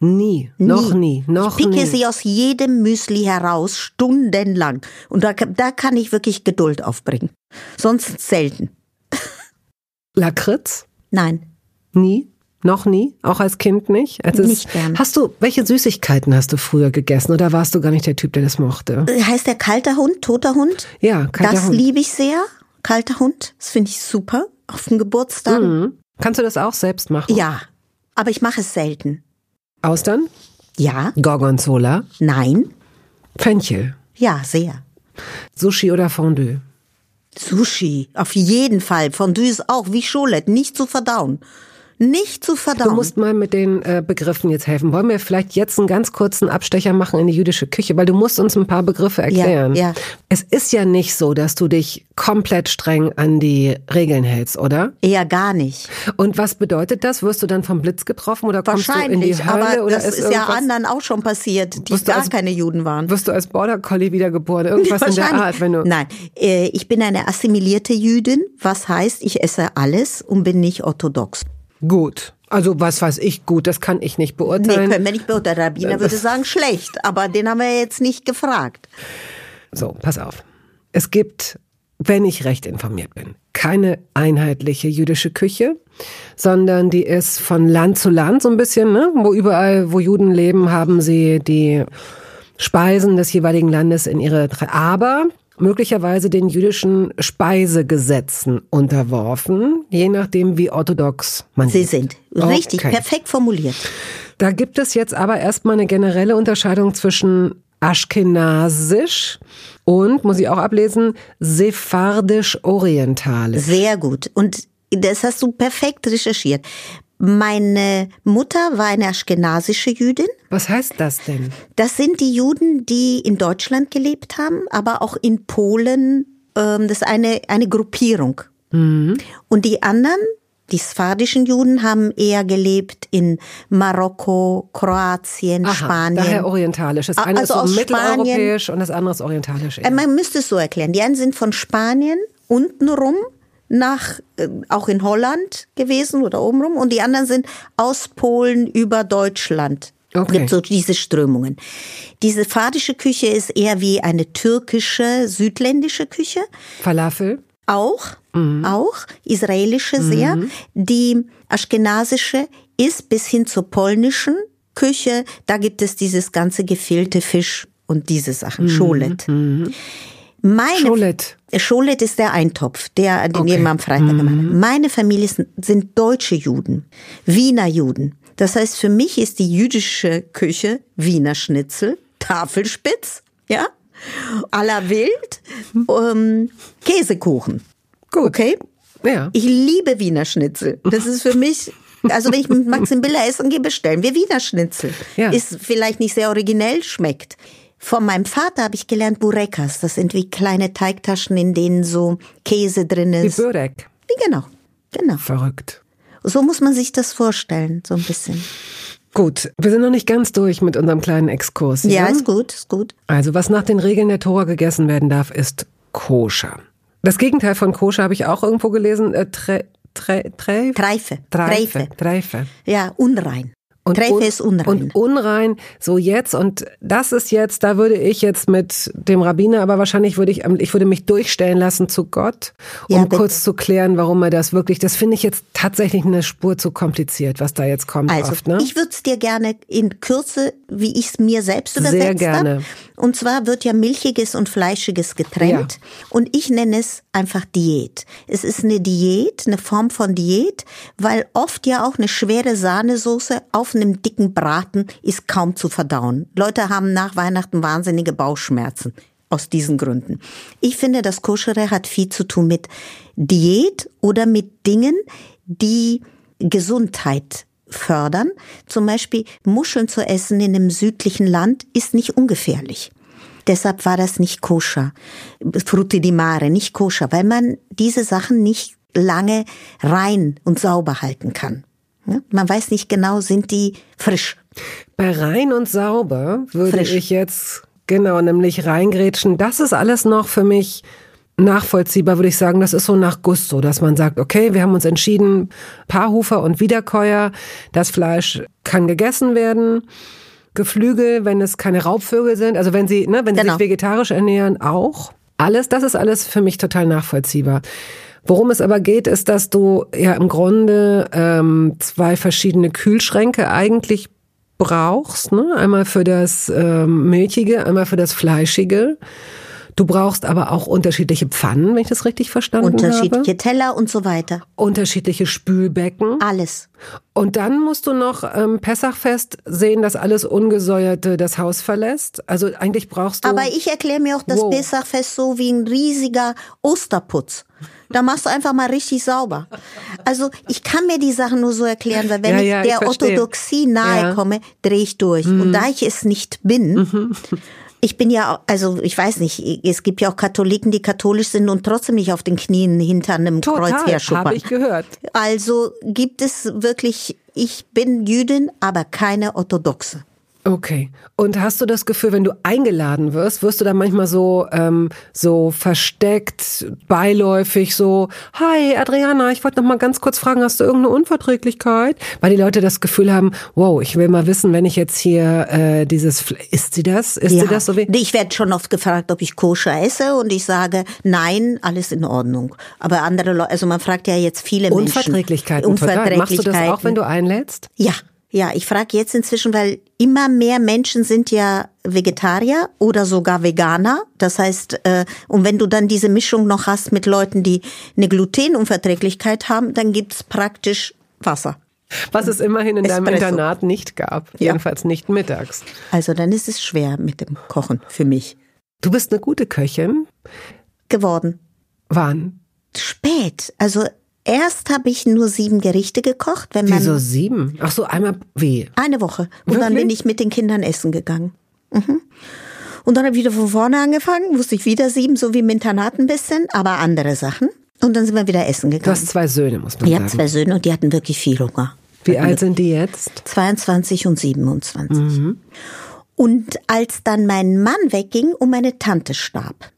Nie. Noch nie. Noch ich picke nie. sie aus jedem Müsli heraus, stundenlang. Und da, da kann ich wirklich Geduld aufbringen. Sonst selten. Lakritz? Nein. Nie? Noch nie? Auch als Kind nicht? Als es- Nicht gern. Hast du, welche Süßigkeiten hast du früher gegessen oder warst du gar nicht der Typ, der das mochte? Heißt der kalter Hund, toter Hund? Ja, kalter das Hund. liebe ich sehr. Kalter Hund, das finde ich super. Auf dem Geburtstag. Mhm. Kannst du das auch selbst machen? Ja, aber ich mache es selten. Austern? Ja, Gorgonzola? nein, Fenchel? ja, sehr. Sushi oder Fondue? Sushi, auf jeden Fall. Fondue ist auch wie Cholet, nicht zu verdauen. Nicht zu Du verdauen. musst mal mit den äh, Begriffen jetzt helfen. Wollen wir vielleicht jetzt einen ganz kurzen Abstecher machen in die jüdische Küche, weil du musst uns ein paar Begriffe erklären. ja. Es ist ja nicht so, dass du dich komplett streng an die Regeln hältst, oder? Eher gar nicht. Und was bedeutet das? Wirst du dann vom Blitz getroffen oder kommst du in die Hölle aber oder das ist, ist, ja anderen auch schon passiert, die du gar als- keine Juden waren. Wirst du als Border Collie wiedergeboren? Irgendwas in der. Art, wenn du Nein, äh, ich bin eine assimilierte Jüdin, was heißt, ich esse alles und bin nicht orthodox. Gut. Also was weiß ich gut, das kann ich nicht Nee, beurteilen. können wir nicht beurteilen. Der Rabbiner würde sagen, schlecht, aber den haben wir jetzt nicht gefragt. So, pass auf. Es gibt, wenn ich recht informiert bin, keine einheitliche jüdische Küche, sondern die ist von Land zu Land so ein bisschen, ne? Wo überall, wo Juden leben, haben sie die Speisen des jeweiligen Landes in ihre, aber möglicherweise den jüdischen Speisegesetzen unterworfen, je nachdem, wie orthodox man Sie lebt. sind richtig, Okay. perfekt formuliert. Da gibt es jetzt aber erstmal eine generelle Unterscheidung zwischen Aschkenasisch und, muss ich auch ablesen, sephardisch-orientalisch. Sehr gut. Und das hast du perfekt recherchiert. Meine Mutter war eine aschkenasische Jüdin. Was heißt das denn? Das sind die Juden, die in Deutschland gelebt haben, aber auch in Polen. Ähm, das ist eine, eine Gruppierung. Mhm. Und die anderen, die sphardischen Juden, haben eher gelebt in Marokko, Kroatien, Aha, Spanien. Daher orientalisch. Das eine also ist so mitteleuropäisch und das andere ist orientalisch. Äh, Man müsste es so erklären. Die einen sind von Spanien untenrum nach, äh, auch in Holland gewesen oder obenrum und die anderen sind aus Polen über Deutschland. Okay. Gibt so diese Strömungen. Diese fadische Küche ist eher wie eine türkische, südländische Küche. Falafel. Auch, auch, israelische sehr. Die aschkenasische ist bis hin zur polnischen Küche, da gibt es dieses ganze gefehlte Fisch und diese Sachen, Scholet. Meine Cholet. Cholet ist der Eintopf, der, den Okay. wir am Freitag gemacht haben. Meine Familie sind, sind deutsche Juden, Wiener Juden. Das heißt, für mich ist die jüdische Küche Wiener Schnitzel, Tafelspitz, ja, à la Wild, ähm, Käsekuchen. Gut. Okay? Ja. Ich liebe Wiener Schnitzel. Das ist für mich, also wenn ich mit Maxim Biller essen gehe, bestellen wir Wiener Schnitzel. Ja. Ist vielleicht nicht sehr originell, schmeckt. Von meinem Vater habe ich gelernt Burekas. Das sind wie kleine Teigtaschen, in denen so Käse drin Wie ist. Börek. Wie genau. Genau. Verrückt. So muss man sich das vorstellen, so ein bisschen. Gut, wir sind noch nicht ganz durch mit unserem kleinen Exkurs. Ja, ist gut, ist gut. Also, was nach den Regeln der Tora gegessen werden darf, ist koscher. Das Gegenteil von koscher habe ich auch irgendwo gelesen. Äh, tre, tre, tre, Treife. Treife. Treife. Treife. Ja, unrein. Und Treife un- ist unrein. Und unrein, so jetzt, und das ist jetzt, da würde ich jetzt mit dem Rabbiner, aber wahrscheinlich würde ich, ich würde mich durchstellen lassen zu Gott, um Ja, kurz zu klären, warum er das wirklich, das finde ich jetzt tatsächlich eine Spur zu kompliziert, was da jetzt kommt Also, oft, ne? ich würde es dir gerne in Kürze, wie ich es mir selbst Sehr übersetzt gerne. Und zwar wird ja Milchiges und Fleischiges getrennt. Und ich nenne es einfach Diät. Es ist eine Diät, eine Form von Diät, weil oft ja auch eine schwere Sahnesoße auf einem dicken Braten ist kaum zu verdauen. Leute haben nach Weihnachten wahnsinnige Bauchschmerzen. Aus diesen Gründen. Ich finde, das Koschere hat viel zu tun mit Diät oder mit Dingen, die Gesundheit fördern. Zum Beispiel Muscheln zu essen in einem südlichen Land ist nicht ungefährlich. Deshalb war das nicht koscher. Frutti di mare, nicht koscher, weil man diese Sachen nicht lange rein und sauber halten kann. Ja, Man weiß nicht genau, sind die frisch. Bei rein und sauber würde Frisch. ich jetzt, genau, nämlich reingrätschen. Das ist alles noch für mich nachvollziehbar, würde ich sagen. Das ist so nach Gusto, dass man sagt, okay, wir haben uns entschieden, Paarhufer und Wiederkäuer, das Fleisch kann gegessen werden. Geflügel, wenn es keine Raubvögel sind, also wenn sie, ne, wenn sie Genau. sich vegetarisch ernähren, auch. Alles, das ist alles für mich total nachvollziehbar. Worum es aber geht, ist, dass du ja im Grunde ähm, zwei verschiedene Kühlschränke eigentlich brauchst. Ne? Einmal für das ähm, Milchige, einmal für das Fleischige. Du brauchst aber auch unterschiedliche Pfannen, wenn ich das richtig verstanden Unterschiedliche habe. Teller und so weiter. Unterschiedliche Spülbecken. Alles. Und dann musst du noch ähm, Pessachfest sehen, dass alles Ungesäuerte das Haus verlässt. Also eigentlich brauchst du. Aber ich erkläre mir auch das Wow. Pessachfest so wie ein riesiger Osterputz. Da machst du einfach mal richtig sauber. Also ich kann mir die Sachen nur so erklären, weil wenn Ja, ich ja, ich der verstehe. Orthodoxie nahe Ja. Mhm. komme, drehe ich durch. Und da ich es nicht bin, ich bin ja, also ich weiß nicht, es gibt ja auch Katholiken, die katholisch sind und trotzdem nicht auf den Knien hinter einem Kreuz total, herschuppern. habe ich gehört. Also gibt es wirklich, ich bin Jüdin, aber keine Orthodoxe. Okay. Und hast du das Gefühl, wenn du eingeladen wirst, wirst du dann manchmal so ähm, so versteckt, beiläufig so, hi Adriana, ich wollte noch mal ganz kurz fragen, hast du irgendeine Unverträglichkeit? Weil die Leute das Gefühl haben, wow, ich will mal wissen, wenn ich jetzt hier äh, dieses, isst sie das? Isst sie das so wie? Ich werde schon oft gefragt, ob ich koscher esse und ich sage, nein, alles in Ordnung. Aber andere Leute, also man fragt ja jetzt viele Menschen. Unverträglichkeiten. Total. Machst du das auch, wenn du einlädst? Ja, ja, ich frage jetzt inzwischen, weil immer mehr Menschen sind ja Vegetarier oder sogar Veganer. Das heißt, äh, und wenn du dann diese Mischung noch hast mit Leuten, die eine Glutenunverträglichkeit haben, dann gibt's praktisch Wasser. Was es immerhin in deinem Espresso. Internat nicht gab. Ja. Jedenfalls nicht mittags. Also dann ist es schwer mit dem Kochen für mich Du bist eine gute Köchin. geworden. Wann? Spät. Also erst habe ich nur sieben Gerichte gekocht, wenn man Wieso sieben? Ach so, einmal wie? Eine Woche. Und dann Wirklich? bin ich mit den Kindern essen gegangen. Mhm. Und dann habe ich wieder von vorne angefangen, wusste ich wieder sieben, so wie im Internat ein bisschen, aber andere Sachen. Und dann sind wir wieder essen Du gegangen. hast zwei Söhne, muss man Ich habe sagen. zwei Söhne und die hatten wirklich viel Hunger. Wie alt sind die jetzt? 22 und 27. Mhm. Und als dann mein Mann wegging und meine Tante starb,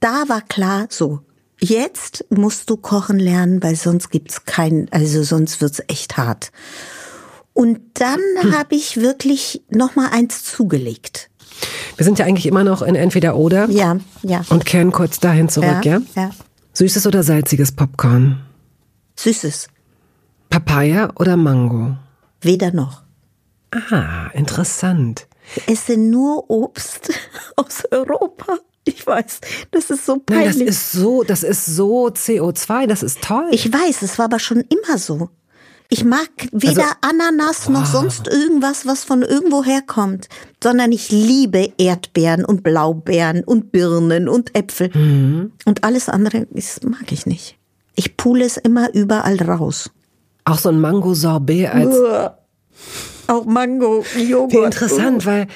da war klar so, jetzt musst du kochen lernen, weil sonst gibt's kein, also sonst wird's echt hart. Und dann Hm. habe ich wirklich noch mal eins zugelegt. Wir sind ja eigentlich immer noch in entweder oder Ja, ja. und kehren kurz dahin zurück, ja? ja. Süßes oder salziges Popcorn? Süßes. Papaya oder Mango? Weder noch. Ah, interessant. Ich esse nur Obst aus Europa. Ich weiß, das ist so Nein, peinlich. das ist so, das ist so CO2, das ist toll. ich weiß, es war aber schon immer so. Ich mag weder Also- Ananas noch sonst irgendwas, was von irgendwo herkommt, sondern ich liebe Erdbeeren und Blaubeeren und Birnen und Äpfel. Mhm. Und alles andere ist, mag ich nicht. Ich pule es immer überall raus. Auch so ein Mango-Sorbet als Auch Mango, Joghurt. Wie interessant, weil,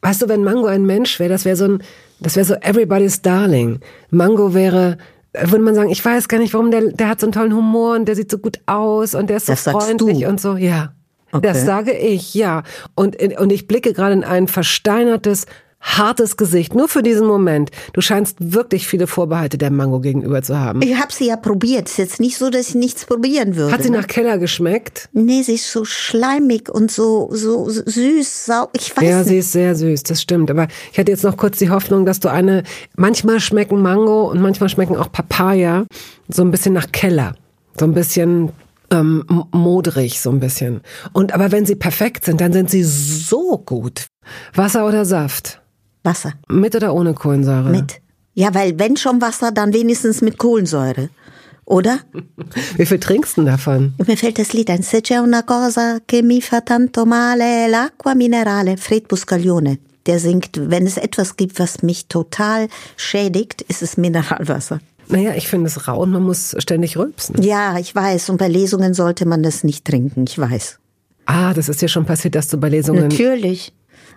weißt du, wenn Mango ein Mensch wäre, das wäre so ein, das wäre so everybody's darling. Mango wäre, äh, würde man sagen, ich weiß gar nicht, warum der, der hat so einen tollen Humor und der sieht so gut aus und der ist so Das freundlich und so, ja. Okay. Das sage ich, ja. Und, und ich blicke gerade in ein versteinertes, hartes Gesicht, nur für diesen Moment. Du scheinst wirklich viele Vorbehalte der Mango gegenüber zu haben. Ich habe sie ja probiert. Ist jetzt nicht so, dass ich nichts probieren würde. Hat sie nach Keller geschmeckt? Nee, sie ist so schleimig und so, so süß, sau. Ich weiß Ja, nicht. sie ist sehr süß, das stimmt. Aber ich hatte jetzt noch kurz die Hoffnung, dass du eine, manchmal schmecken Mango und manchmal schmecken auch Papaya so ein bisschen nach Keller. So ein bisschen ähm, modrig, so ein bisschen. Und aber wenn sie perfekt sind, dann sind sie so gut. Wasser oder Saft? Wasser. Mit oder ohne Kohlensäure? Mit. Ja, weil wenn schon Wasser, dann wenigstens mit Kohlensäure. Oder? Wie viel trinkst du davon? Mir fällt das Lied ein. Se c'è una cosa che mi fa tanto male, l'acqua minerale. Fred Buscaglione. Der singt, wenn es etwas gibt, was mich total schädigt, ist es Mineralwasser. Naja, ich finde es rau und man muss ständig rülpsen. Ja, ich weiß. Und bei Lesungen sollte man das nicht trinken. Ich weiß. Ah, das ist dir schon passiert, dass du bei Lesungen... Natürlich.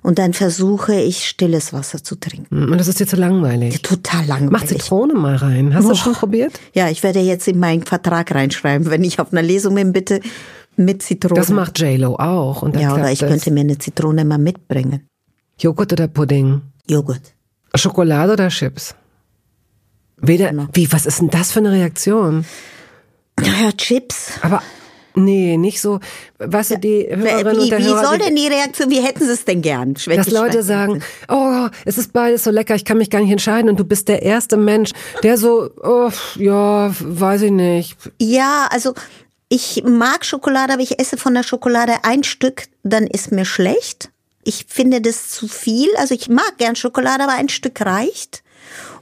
Und dann versuche ich, stilles Wasser zu trinken. Und das ist dir zu langweilig. Total langweilig. Mach Zitrone mal rein. Hast du Boah. schon probiert? Ja, ich werde jetzt in meinen Vertrag reinschreiben, wenn ich auf einer Lesung bin, bitte mit Zitrone. Das macht J-Lo auch. Und ja, oder ich das. könnte mir eine Zitrone mal mitbringen. Joghurt oder Pudding? Joghurt. Schokolade oder Chips? Weder, Genau. wie, was ist denn das für eine Reaktion? Ja, Chips. Aber, nee, nicht so, weißt du, die Hörerinnen Wie, und der wie Hörer, soll die- denn die Reaktion, wie hätten sie es denn gern? wenn dass Leute sagen, oh, es ist beides so lecker, ich kann mich gar nicht entscheiden und du bist der erste Mensch, der so, oh, ja, weiß ich nicht. Ja, also ich mag Schokolade, aber ich esse von der Schokolade ein Stück, dann ist mir schlecht. Ich finde das zu viel. Also ich mag gern Schokolade, aber ein Stück reicht.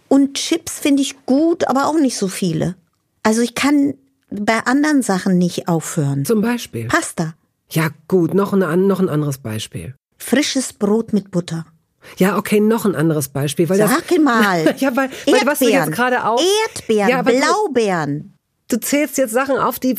Und Chips finde ich gut, aber auch nicht so viele. Also ich kann bei anderen Sachen nicht aufhören. Zum Beispiel. Pasta. Ja, gut, noch ein, noch ein anderes Beispiel. Frisches Brot mit Butter. Ja, okay, noch ein anderes Beispiel. Weil Sag mal. das, ja, weil, weil was du Erdbeeren. jetzt gerade auf... Erdbeeren, Ja, aber du- Blaubeeren. Du zählst jetzt Sachen auf, die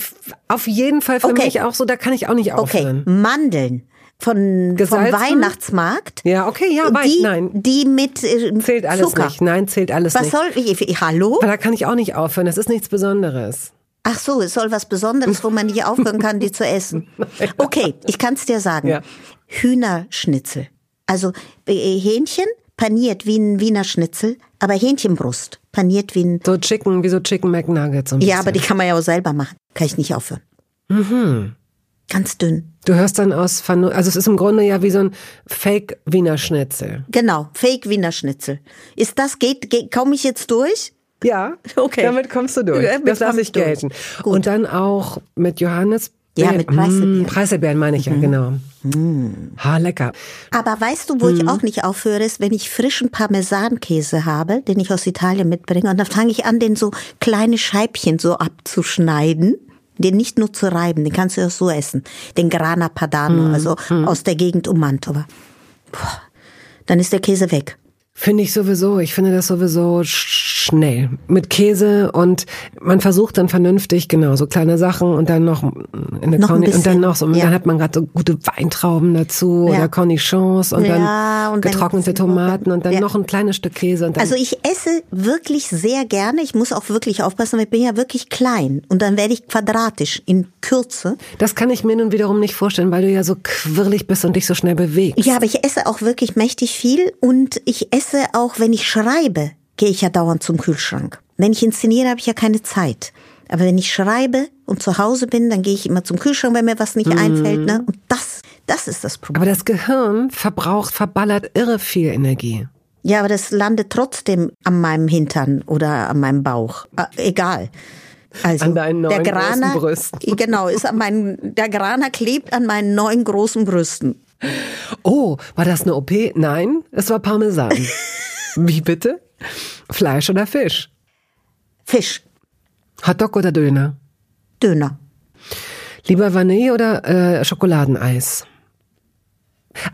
auf jeden Fall für Okay. mich auch so, da kann ich auch nicht Okay, aufhören. Mandeln. Von, vom? Weihnachtsmarkt. Ja, okay, ja, weiß, die, nein. Die mit äh, Zählt alles Zucker. nicht. Nein, zählt alles Was nicht. soll ich? ich- Hallo? Aber da kann ich auch nicht aufhören. Das ist nichts Besonderes. Ach so, es soll was Besonderes, wo man nicht aufhören kann, die zu essen. Okay, ich kann es dir sagen. Ja. Hühnerschnitzel. Also äh, Hähnchen paniert wie ein Wiener Schnitzel, aber Hähnchenbrust paniert wie ein. So Chicken, wie so Chicken McNuggets. So Ja, aber die kann man ja auch selber machen. Kann ich nicht aufhören. Mhm. Ganz dünn. Du hörst dann aus, Vernun- also es ist im Grunde ja wie so ein Fake Wiener Schnitzel. Genau, Fake Wiener Schnitzel. Ist das, geht, geht komme ich jetzt durch? Ja, Okay. damit kommst du durch. Damit das lasse ich gelten. Gut. Und dann auch mit Johannes. Ja, mit Preiselbeeren. Mm, Preiselbeeren meine ich ja, genau. Ha, lecker. Aber weißt du, wo Mhm. ich auch nicht aufhöre, ist, wenn ich frischen Parmesankäse habe, den ich aus Italien mitbringe, und dann fange ich an, den so kleine Scheibchen so abzuschneiden, den nicht nur zu reiben, den kannst du auch so essen. Den Grana Padano, Mhm. also aus der Gegend um Mantova. Puh, dann ist der Käse weg. Finde ich sowieso. Ich finde das sowieso sch- schnell. Mit Käse und man versucht dann vernünftig, genau, so kleine Sachen und dann noch eine Noch Corni- und dann noch so, und ja. dann hat man gerade so gute Weintrauben dazu Ja. oder Cornichons und Ja, dann und dann getrocknete noch- Tomaten und dann noch ein kleines Stück Käse und dann Also ich esse wirklich sehr gerne. Ich muss auch wirklich aufpassen, weil ich bin ja wirklich klein. Und dann werde ich quadratisch in Kürze. das kann ich mir nun wiederum nicht vorstellen, weil du ja so quirlig bist und dich so schnell bewegst. Ja, aber ich esse auch wirklich mächtig viel und ich esse auch, wenn ich schreibe, gehe ich ja dauernd zum Kühlschrank. Wenn ich inszeniere, habe ich ja keine Zeit. Aber wenn ich schreibe und zu Hause bin, dann gehe ich immer zum Kühlschrank, wenn mir was nicht einfällt. Ne? Und das, das ist das Problem. Aber das Gehirn verbraucht, verballert irre viel Energie. Ja, aber das landet trotzdem an meinem Hintern oder an meinem Bauch. Äh, egal. Also, An deinen neuen der Grana, großen Brüsten. Genau, ist an meinen, der Grana klebt an meinen neuen großen Brüsten. Oh, war das eine OP? Nein, es war Parmesan. Wie bitte? Fleisch oder Fisch? Fisch, Hotdog oder Döner? Döner. Lieber Vanille oder äh, Schokoladeneis?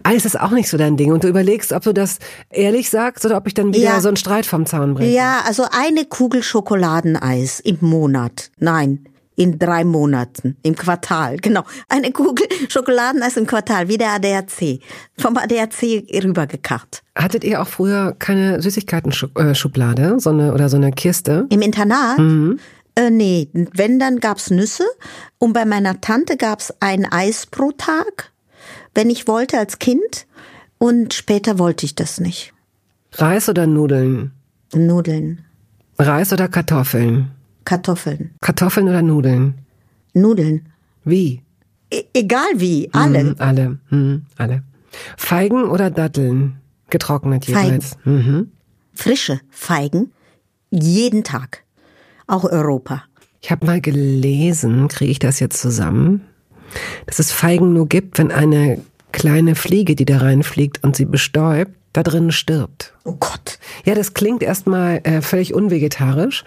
Eis ist auch nicht so dein Ding und du überlegst, ob du das ehrlich sagst oder ob ich dann wieder Ja. so einen Streit vom Zaun bringe. Ja, also eine Kugel Schokoladeneis im Monat. Nein, in drei Monaten, im Quartal, genau. Eine Kugel Schokoladeneis im Quartal, wie der ADAC. Vom ADAC rübergekarrt. Hattet ihr auch früher keine Süßigkeiten-Schublade so eine, oder so eine Kiste? Im Internat? Äh, nee, wenn, dann gab's Nüsse. Und bei meiner Tante gab's ein Eis pro Tag, wenn ich wollte als Kind. Und später wollte ich das nicht. Reis oder Nudeln? Nudeln, Reis oder Kartoffeln? Kartoffeln, Kartoffeln oder Nudeln? Nudeln. Wie? E egal wie, alle. Mhm, alle. Mhm, alle. Feigen oder Datteln? Getrocknet jeweils. Mhm. Frische Feigen, jeden Tag. Auch Europa. Ich habe mal gelesen, kriege ich das jetzt zusammen, dass es Feigen nur gibt, wenn eine kleine Fliege, die da reinfliegt und sie bestäubt, da drin stirbt. Oh Gott. Ja, das klingt erstmal äh, völlig unvegetarisch,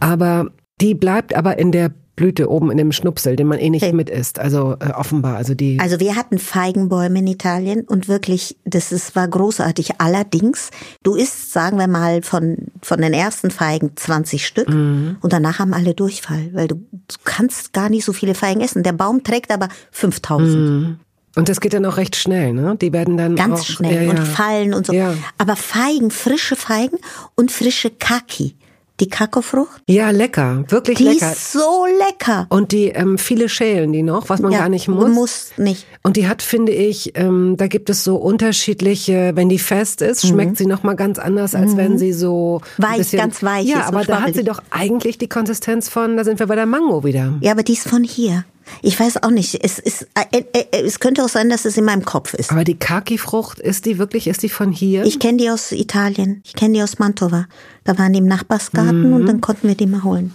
aber die bleibt aber in der Blüte oben in dem Schnupsel, den man eh nicht Okay. mit isst. Also äh, offenbar, also die. Also wir hatten Feigenbäume in Italien und wirklich, das ist, war großartig. Allerdings, du isst, sagen wir mal, von, von den ersten Feigen 20 Stück und danach haben alle Durchfall, weil du, du kannst gar nicht so viele Feigen essen. Der Baum trägt aber 5000. und das geht dann auch recht schnell, ne? Die werden dann Ganz auch, schnell ja, und ja. fallen und so. Ja. Aber Feigen, frische Feigen und frische Kaki. Die Kakofrucht, Ja, lecker, wirklich die lecker. ist so lecker. Und die ähm, viele schälen die noch, was man Ja, gar nicht muss. musst nicht. Und die hat, finde ich, ähm, da gibt es so unterschiedliche, wenn die fest ist, schmeckt sie noch mal ganz anders, als wenn sie so Mhm. Weich, bisschen, ganz weich Ja, ist aber und da hat sie doch eigentlich die Konsistenz von, da sind wir bei der Mango wieder. Ja, aber die ist von hier. Ich weiß auch nicht. Es ist, äh, äh, äh, es könnte auch sein, dass es in meinem Kopf ist. Aber die Kaki-Frucht, ist die wirklich, ist die von hier? Ich kenne die aus Italien. Ich kenne die aus Mantova. Da waren die im Nachbarsgarten Mhm. und dann konnten wir die mal holen.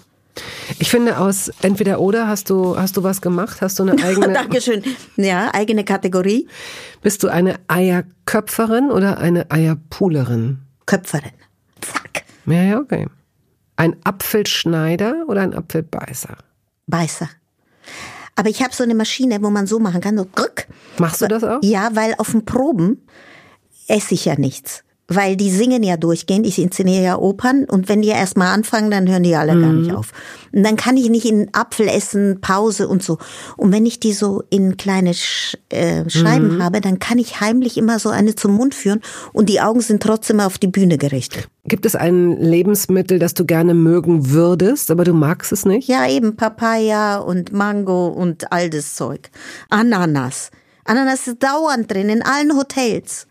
Ich finde aus entweder oder hast du, hast du was gemacht? Hast du eine eigene, Dankeschön. Ja, eigene Kategorie. bist du eine Eierköpferin oder eine Eierpulerin? Köpferin. Zack. Ja, ja, okay. Ein Apfelschneider oder ein Apfelbeißer? Beißer. Aber ich habe so eine Maschine, wo man so machen kann, so grück. Machst du das auch? Ja, weil auf den Proben esse ich ja nichts. Weil die singen ja durchgehend, ich inszeniere ja Opern und wenn die erstmal anfangen, dann hören die alle gar Mhm. nicht auf. Und dann kann ich nicht in Apfel essen, Pause und so. Und wenn ich die so in kleine Sch äh, Scheiben Mhm. habe, dann kann ich heimlich immer so eine zum Mund führen und die Augen sind trotzdem auf die Bühne gerichtet. Gibt es ein Lebensmittel, das du gerne mögen würdest, aber du magst es nicht? Ja, eben Papaya und Mango und all das Zeug. Ananas. Ananas ist dauernd drin in allen Hotels.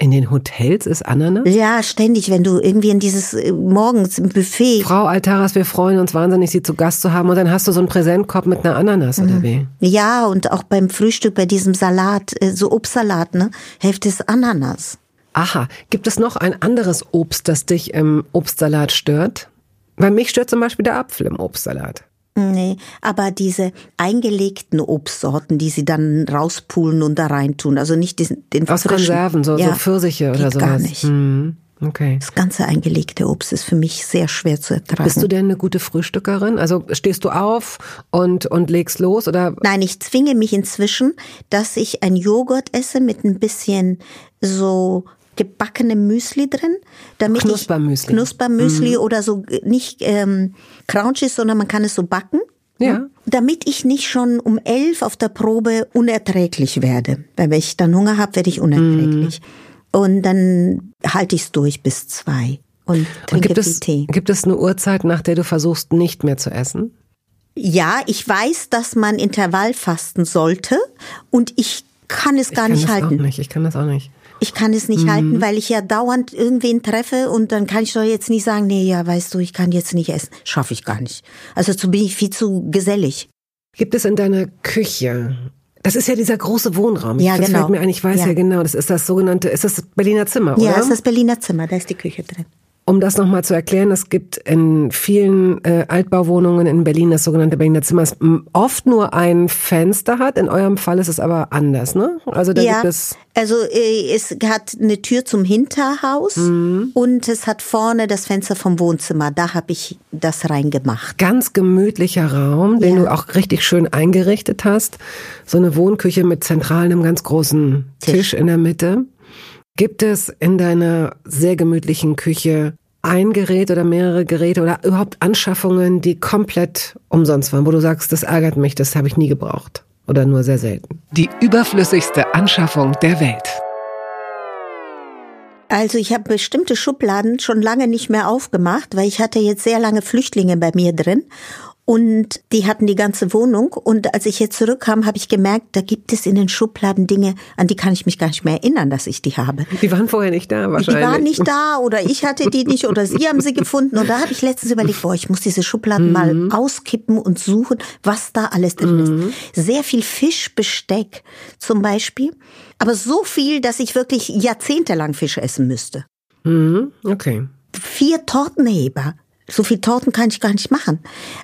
In den Hotels ist Ananas? Ja, ständig, wenn du irgendwie in dieses äh, morgens im Buffet. Frau Altaras, wir freuen uns wahnsinnig, Sie zu Gast zu haben. Und dann hast du so einen Präsentkorb mit einer Ananas, Mhm. oder wie? Ja, und auch beim Frühstück bei diesem Salat, äh, so Obstsalat, ne? Hälfte ist Ananas. Aha. Gibt es noch ein anderes Obst, das dich im Obstsalat stört? Weil mich stört zum Beispiel der Apfel im Obstsalat. Nee, aber diese eingelegten Obstsorten, die sie dann rauspulen und da reintun, also nicht diesen, den Aus. Konserven, so, ja, so Pfirsiche oder sowas. gar nicht. Mhm. Okay. Das ganze eingelegte Obst ist für mich sehr schwer zu ertragen. Bist du denn eine gute Frühstückerin? Also stehst du auf und, und legst los oder Nein, ich zwinge mich inzwischen, dass ich ein Joghurt esse mit ein bisschen so gebackenem Müsli drin, damit Knuspermüsli. ich Knuspermüsli oder so nicht ähm, Crunchies, sondern man kann es so backen. Ja. Damit ich nicht schon um elf auf der Probe unerträglich werde. Weil wenn ich dann Hunger habe, werde ich unerträglich. Und dann halte ich es durch bis zwei und und trinke gibt viel es, Tee. gibt es eine Uhrzeit, nach der du versuchst, nicht mehr zu essen? Ja, ich weiß, dass man Intervall fasten sollte und ich kann es gar ich kann nicht das halten. Auch nicht. Ich kann das auch nicht. Ich kann es nicht Mhm. halten, weil ich ja dauernd irgendwen treffe und dann kann ich doch jetzt nicht sagen, nee, ja, weißt du, ich kann jetzt nicht essen. Schaffe ich gar nicht. Also zu bin ich viel zu gesellig. Gibt es in deiner Küche, das ist ja dieser große Wohnraum. Ja, das genau. fällt mir ein, ich weiß ja. Ja. genau, das ist das sogenannte, ist das Berliner Zimmer, oder? Ja, ist das Berliner Zimmer, da ist die Küche drin. Um das nochmal zu erklären, es gibt in vielen äh, Altbauwohnungen in Berlin das sogenannte Berliner Zimmer, das oft nur ein Fenster hat. In eurem Fall ist es aber anders, ne? Also da ja, gibt es. Also äh, es hat eine Tür zum Hinterhaus mhm. und es hat vorne das Fenster vom Wohnzimmer. Da habe ich das reingemacht. Ganz gemütlicher Raum, den ja. du auch richtig schön eingerichtet hast. So eine Wohnküche mit zentral einem ganz großen Tisch, Tisch in der Mitte. Gibt es in deiner sehr gemütlichen Küche ein Gerät oder mehrere Geräte oder überhaupt Anschaffungen, die komplett umsonst waren, wo du sagst, das ärgert mich, das habe ich nie gebraucht oder nur sehr selten? Die überflüssigste Anschaffung der Welt. Also ich habe bestimmte Schubladen schon lange nicht mehr aufgemacht, weil ich hatte jetzt sehr lange Flüchtlinge bei mir drin und die hatten die ganze Wohnung. Und als ich jetzt zurückkam, habe ich gemerkt, da gibt es in den Schubladen Dinge, an die kann ich mich gar nicht mehr erinnern, dass ich die habe. Die waren vorher nicht da wahrscheinlich. Die waren nicht da oder ich hatte die nicht oder sie haben sie gefunden. Und da habe ich letztens überlegt, boah, ich muss diese Schubladen mhm. mal auskippen und suchen, was da alles drin mhm. ist. Sehr viel Fischbesteck zum Beispiel. Aber so viel, dass ich wirklich jahrzehntelang Fisch essen müsste. Mhm. Okay. Vier Tortenheber so viel Torten kann ich gar nicht machen.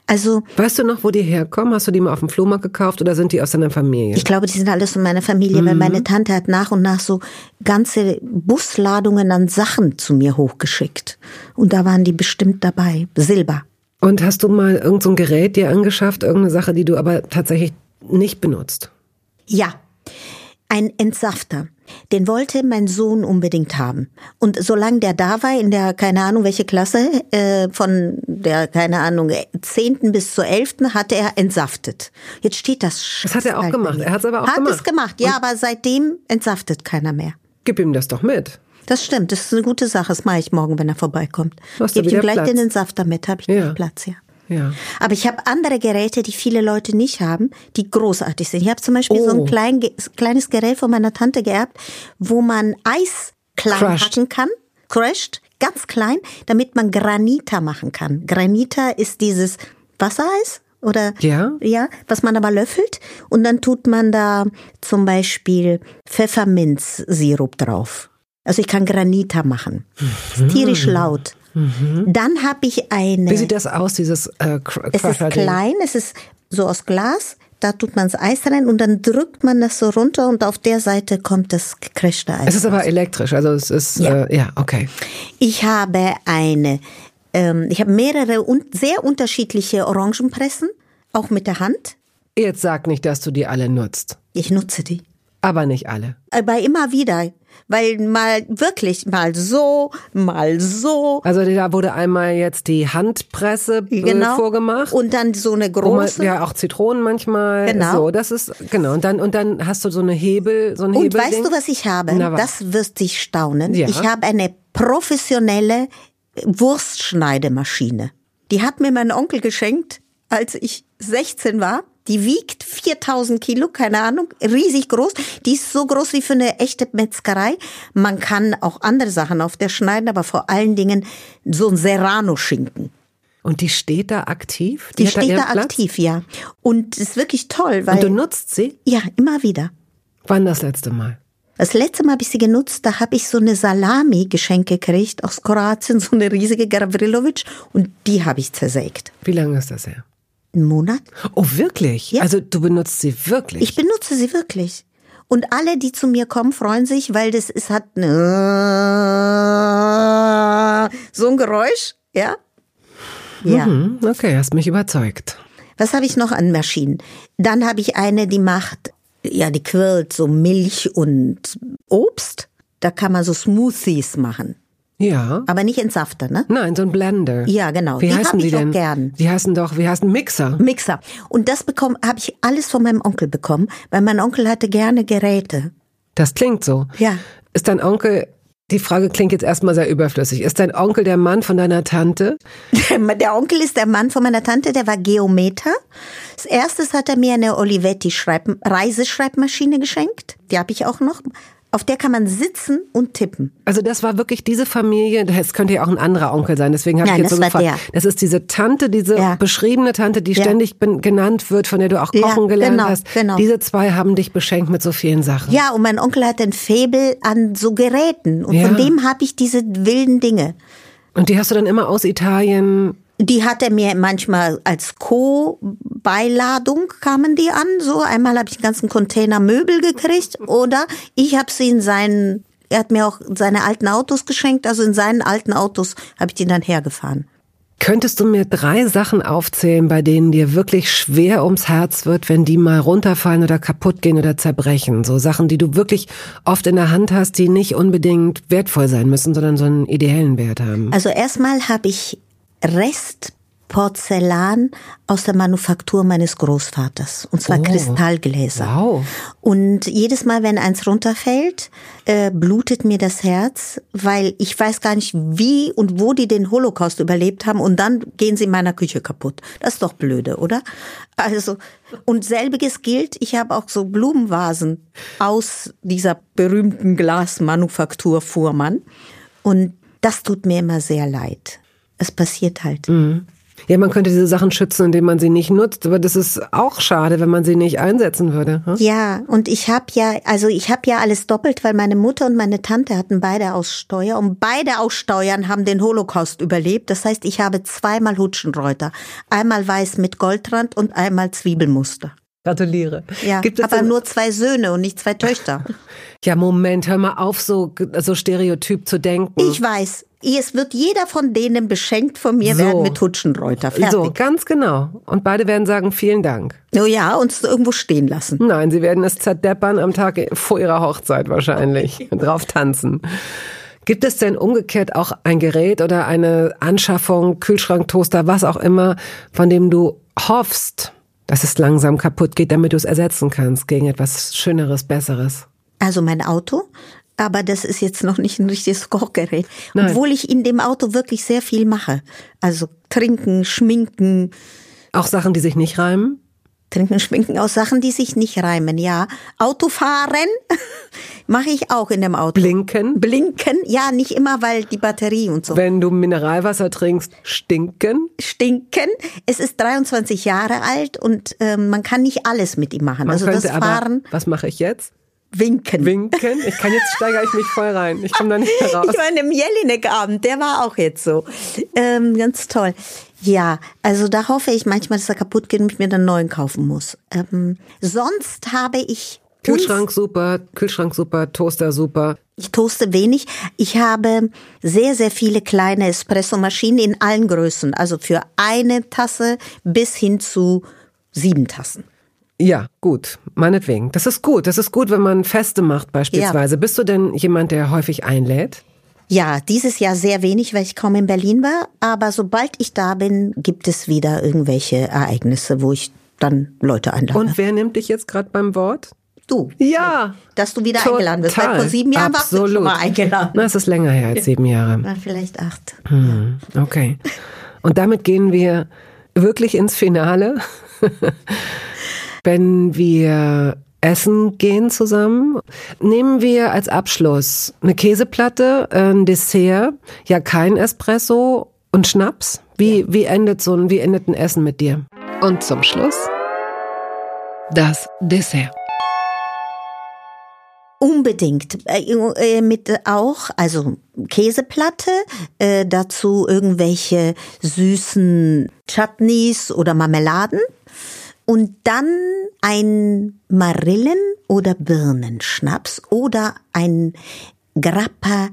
Also. Weißt du noch, wo die herkommen? Hast du die mal auf dem Flohmarkt gekauft oder sind die aus deiner Familie? Ich glaube, die sind alles von meiner Familie, mhm. weil meine Tante hat nach und nach so ganze Busladungen an Sachen zu mir hochgeschickt. Und da waren die bestimmt dabei. Silber. Und hast du mal irgendein so Gerät dir angeschafft, irgendeine Sache, die du aber tatsächlich nicht benutzt? Ja. Ein Entsafter. Den wollte mein Sohn unbedingt haben. Und solange der da war, in der, keine Ahnung, welche Klasse, äh, von der, keine Ahnung, zehnten bis zur elften, hat er entsaftet. Jetzt steht das. Das hat er auch gemacht. Er hat es aber auch hat gemacht. Hat es gemacht, ja, Und aber seitdem entsaftet keiner mehr. Gib ihm das doch mit. Das stimmt, das ist eine gute Sache. Das mache ich morgen, wenn er vorbeikommt. Gib ihm gleich Platz. den Entsafter mit, habe ich ja. Platz, ja. Ja. Aber ich habe andere Geräte, die viele Leute nicht haben, die großartig sind. Ich habe zum Beispiel oh. so ein oh. klein, kleines Gerät von meiner Tante geerbt, wo man Eis klein Crushed. hacken kann, crushed, ganz klein, damit man Granita machen kann. Granita ist dieses Wassereis oder ja. ja, was man aber löffelt und dann tut man da zum Beispiel Pfefferminzsirup drauf. Also ich kann Granita machen. Mhm. tierisch laut. Mhm. Dann habe ich eine. Wie sieht das aus, dieses äh, Es ist klein, es ist so aus Glas. Da tut man das Eis rein und dann drückt man das so runter und auf der Seite kommt das gecrashte Eis. Es ist aber elektrisch, also es ist ja, äh, ja okay. Ich habe eine, ähm, ich habe mehrere und sehr unterschiedliche Orangenpressen, auch mit der Hand. Jetzt sag nicht, dass du die alle nutzt. Ich nutze die. Aber nicht alle. Aber immer wieder weil mal wirklich mal so, mal so. Also da wurde einmal jetzt die Handpresse äh, genau. vorgemacht und dann so eine große, man, ja auch Zitronen manchmal. Genau, so das ist genau und dann und dann hast du so eine Hebel, so ein Und weißt du, was ich habe? Na, was? Das wirst dich staunen. Ja. Ich habe eine professionelle Wurstschneidemaschine. Die hat mir mein Onkel geschenkt, als ich 16 war. Die wiegt 4000 Kilo, keine Ahnung, riesig groß. Die ist so groß wie für eine echte Metzgerei. Man kann auch andere Sachen auf der schneiden, aber vor allen Dingen so ein Serrano-Schinken. Und die steht da aktiv? Die, die steht da, da aktiv, ja. Und ist wirklich toll, weil. Und du nutzt sie? Ja, immer wieder. Wann das letzte Mal? Das letzte Mal habe ich sie genutzt, da habe ich so eine Salami geschenkt gekriegt aus Kroatien, so eine riesige Gavrilovic und die habe ich zersägt. Wie lange ist das her? Einen Monat. Oh, wirklich? Ja. Also du benutzt sie wirklich? Ich benutze sie wirklich. Und alle, die zu mir kommen, freuen sich, weil das ist hat so ein Geräusch, ja? Ja. Mhm, okay, hast mich überzeugt. Was habe ich noch an Maschinen? Dann habe ich eine, die macht, ja, die quirlt so Milch und Obst. Da kann man so Smoothies machen. Ja. Aber nicht in Safter, ne? Nein, so ein Blender. Ja, genau. Wie die heißen die denn? gern. Die heißen doch, wie heißen Mixer? Mixer. Und das habe ich alles von meinem Onkel bekommen, weil mein Onkel hatte gerne Geräte. Das klingt so. Ja. Ist dein Onkel die Frage klingt jetzt erstmal sehr überflüssig. Ist dein Onkel der Mann von deiner Tante? Der Onkel ist der Mann von meiner Tante, der war Geometer. Als erstes hat er mir eine Olivetti Reiseschreibmaschine geschenkt. Die habe ich auch noch auf der kann man sitzen und tippen. Also das war wirklich diese Familie, das könnte ja auch ein anderer Onkel sein, deswegen habe ich jetzt so gefragt. Der. Das ist diese Tante, diese ja. beschriebene Tante, die ja. ständig genannt wird, von der du auch kochen ja, gelernt genau, hast. Genau. Diese zwei haben dich beschenkt mit so vielen Sachen. Ja, und mein Onkel hat ein Faible an so Geräten und von dem habe ich diese wilden Dinge. Und die hast du dann immer aus Italien die hat er mir manchmal als Co-Beiladung kamen die an. So einmal habe ich einen ganzen Container Möbel gekriegt oder ich habe sie in seinen, er hat mir auch seine alten Autos geschenkt, also in seinen alten Autos habe ich die dann hergefahren. Könntest du mir drei Sachen aufzählen, bei denen dir wirklich schwer ums Herz wird, wenn die mal runterfallen oder kaputt gehen oder zerbrechen? So Sachen, die du wirklich oft in der Hand hast, die nicht unbedingt wertvoll sein müssen, sondern so einen ideellen Wert haben. Also erstmal habe ich Restporzellan aus der Manufaktur meines Großvaters. Und zwar oh. Kristallgläser. Wow. Und jedes Mal, wenn eins runterfällt, äh, blutet mir das Herz, weil ich weiß gar nicht, wie und wo die den Holocaust überlebt haben. Und dann gehen sie in meiner Küche kaputt. Das ist doch blöde, oder? Also, und selbiges gilt, ich habe auch so Blumenvasen aus dieser berühmten Glasmanufaktur Fuhrmann. Und das tut mir immer sehr leid es passiert halt. Mhm. Ja, man könnte diese Sachen schützen, indem man sie nicht nutzt, aber das ist auch schade, wenn man sie nicht einsetzen würde. Hm? Ja, und ich habe ja, also ich habe ja alles doppelt, weil meine Mutter und meine Tante hatten beide aus Steuer und beide aus Steuern haben den Holocaust überlebt. Das heißt, ich habe zweimal Hutschenreuter, einmal weiß mit Goldrand und einmal Zwiebelmuster. Gratuliere. Ja, aber nur zwei Söhne und nicht zwei Töchter. Ja, Moment, hör mal auf, so, so stereotyp zu denken. Ich weiß. Es wird jeder von denen beschenkt von mir so. werden mit Hutschenreuter. Fertig. So, ganz genau. Und beide werden sagen, vielen Dank. Oh ja, uns irgendwo stehen lassen. Nein, sie werden es zerdeppern am Tag vor ihrer Hochzeit wahrscheinlich. drauf tanzen. Gibt es denn umgekehrt auch ein Gerät oder eine Anschaffung, Kühlschrank, Toaster, was auch immer, von dem du hoffst, dass es langsam kaputt geht, damit du es ersetzen kannst gegen etwas Schöneres, Besseres? Also mein Auto, aber das ist jetzt noch nicht ein richtiges Kochgerät. Nein. Obwohl ich in dem Auto wirklich sehr viel mache. Also trinken, schminken. Auch Sachen, die sich nicht reimen? Trinken, schminken aus Sachen, die sich nicht reimen, ja. Autofahren mache ich auch in dem Auto. Blinken? Blinken, ja, nicht immer, weil die Batterie und so. Wenn du Mineralwasser trinkst, stinken? Stinken. Es ist 23 Jahre alt und äh, man kann nicht alles mit ihm machen. Man also das Fahren. was mache ich jetzt? Winken. Winken? Ich kann jetzt steigere ich mich voll rein. Ich komme da nicht mehr raus. Ich war in dem Jelinek-Abend, der war auch jetzt so. Ähm, ganz toll. Ja, also da hoffe ich manchmal, dass er kaputt geht und ich mir dann einen neuen kaufen muss. Ähm, sonst habe ich Kühlschrank super, Kühlschrank super, Toaster super. Ich toaste wenig. Ich habe sehr, sehr viele kleine Espressomaschinen in allen Größen. Also für eine Tasse bis hin zu sieben Tassen. Ja, gut, meinetwegen. Das ist gut. Das ist gut, wenn man Feste macht beispielsweise. Ja. Bist du denn jemand, der häufig einlädt? Ja, dieses Jahr sehr wenig, weil ich kaum in Berlin war. Aber sobald ich da bin, gibt es wieder irgendwelche Ereignisse, wo ich dann Leute einlade. Und wer nimmt dich jetzt gerade beim Wort? Du. Ja. Dass du wieder total. eingeladen wirst. Weil vor sieben Jahren Absolut. warst du schon mal eingeladen. Na, es ist länger her als sieben Jahre. Na, vielleicht acht. Hm, okay. Und damit gehen wir wirklich ins Finale. wenn wir essen gehen zusammen. Nehmen wir als Abschluss eine Käseplatte, ein Dessert, ja kein Espresso und Schnaps. Wie, ja. wie endet so ein, wie endet ein Essen mit dir? Und zum Schluss das Dessert. Unbedingt. Äh, äh mit auch, also Käseplatte, äh, dazu irgendwelche süßen Chutneys oder Marmeladen und dann ein Marillen- oder Birnenschnaps oder ein Grappa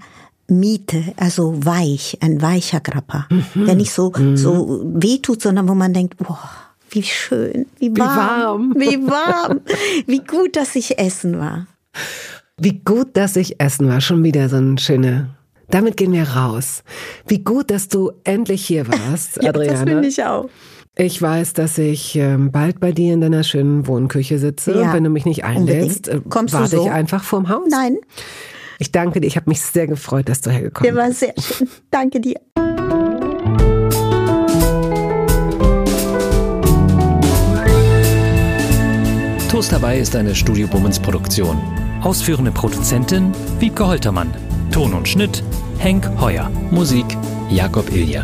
Miete, also weich, ein weicher Grappa, mhm. der nicht so, mhm. so wehtut, sondern wo man denkt, boah, wie schön, wie warm, wie warm, wie, warm, wie gut, dass ich essen war. Wie gut, dass ich essen war, schon wieder so ein schöner damit gehen wir raus. Wie gut, dass du endlich hier warst, ja, Adriana. Das finde ich auch. Ich weiß, dass ich ähm, bald bei dir in deiner schönen Wohnküche sitze. Ja, Wenn du mich nicht einlädst, äh, Kommst warte so? ich einfach vorm Haus. Nein. Ich danke dir. Ich habe mich sehr gefreut, dass du hergekommen bist. Der war sehr schön. Danke dir. Toast dabei ist eine Studio Bummens Produktion. Ausführende Produzentin Wiebke Holtermann. Ton und Schnitt Henk Heuer. Musik Jakob Ilja.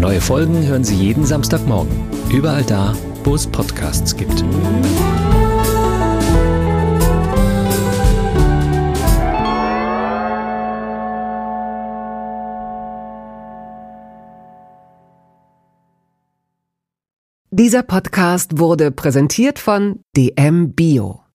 Neue Folgen hören Sie jeden Samstagmorgen. Überall da, wo es Podcasts gibt. Dieser Podcast wurde präsentiert von DM Bio.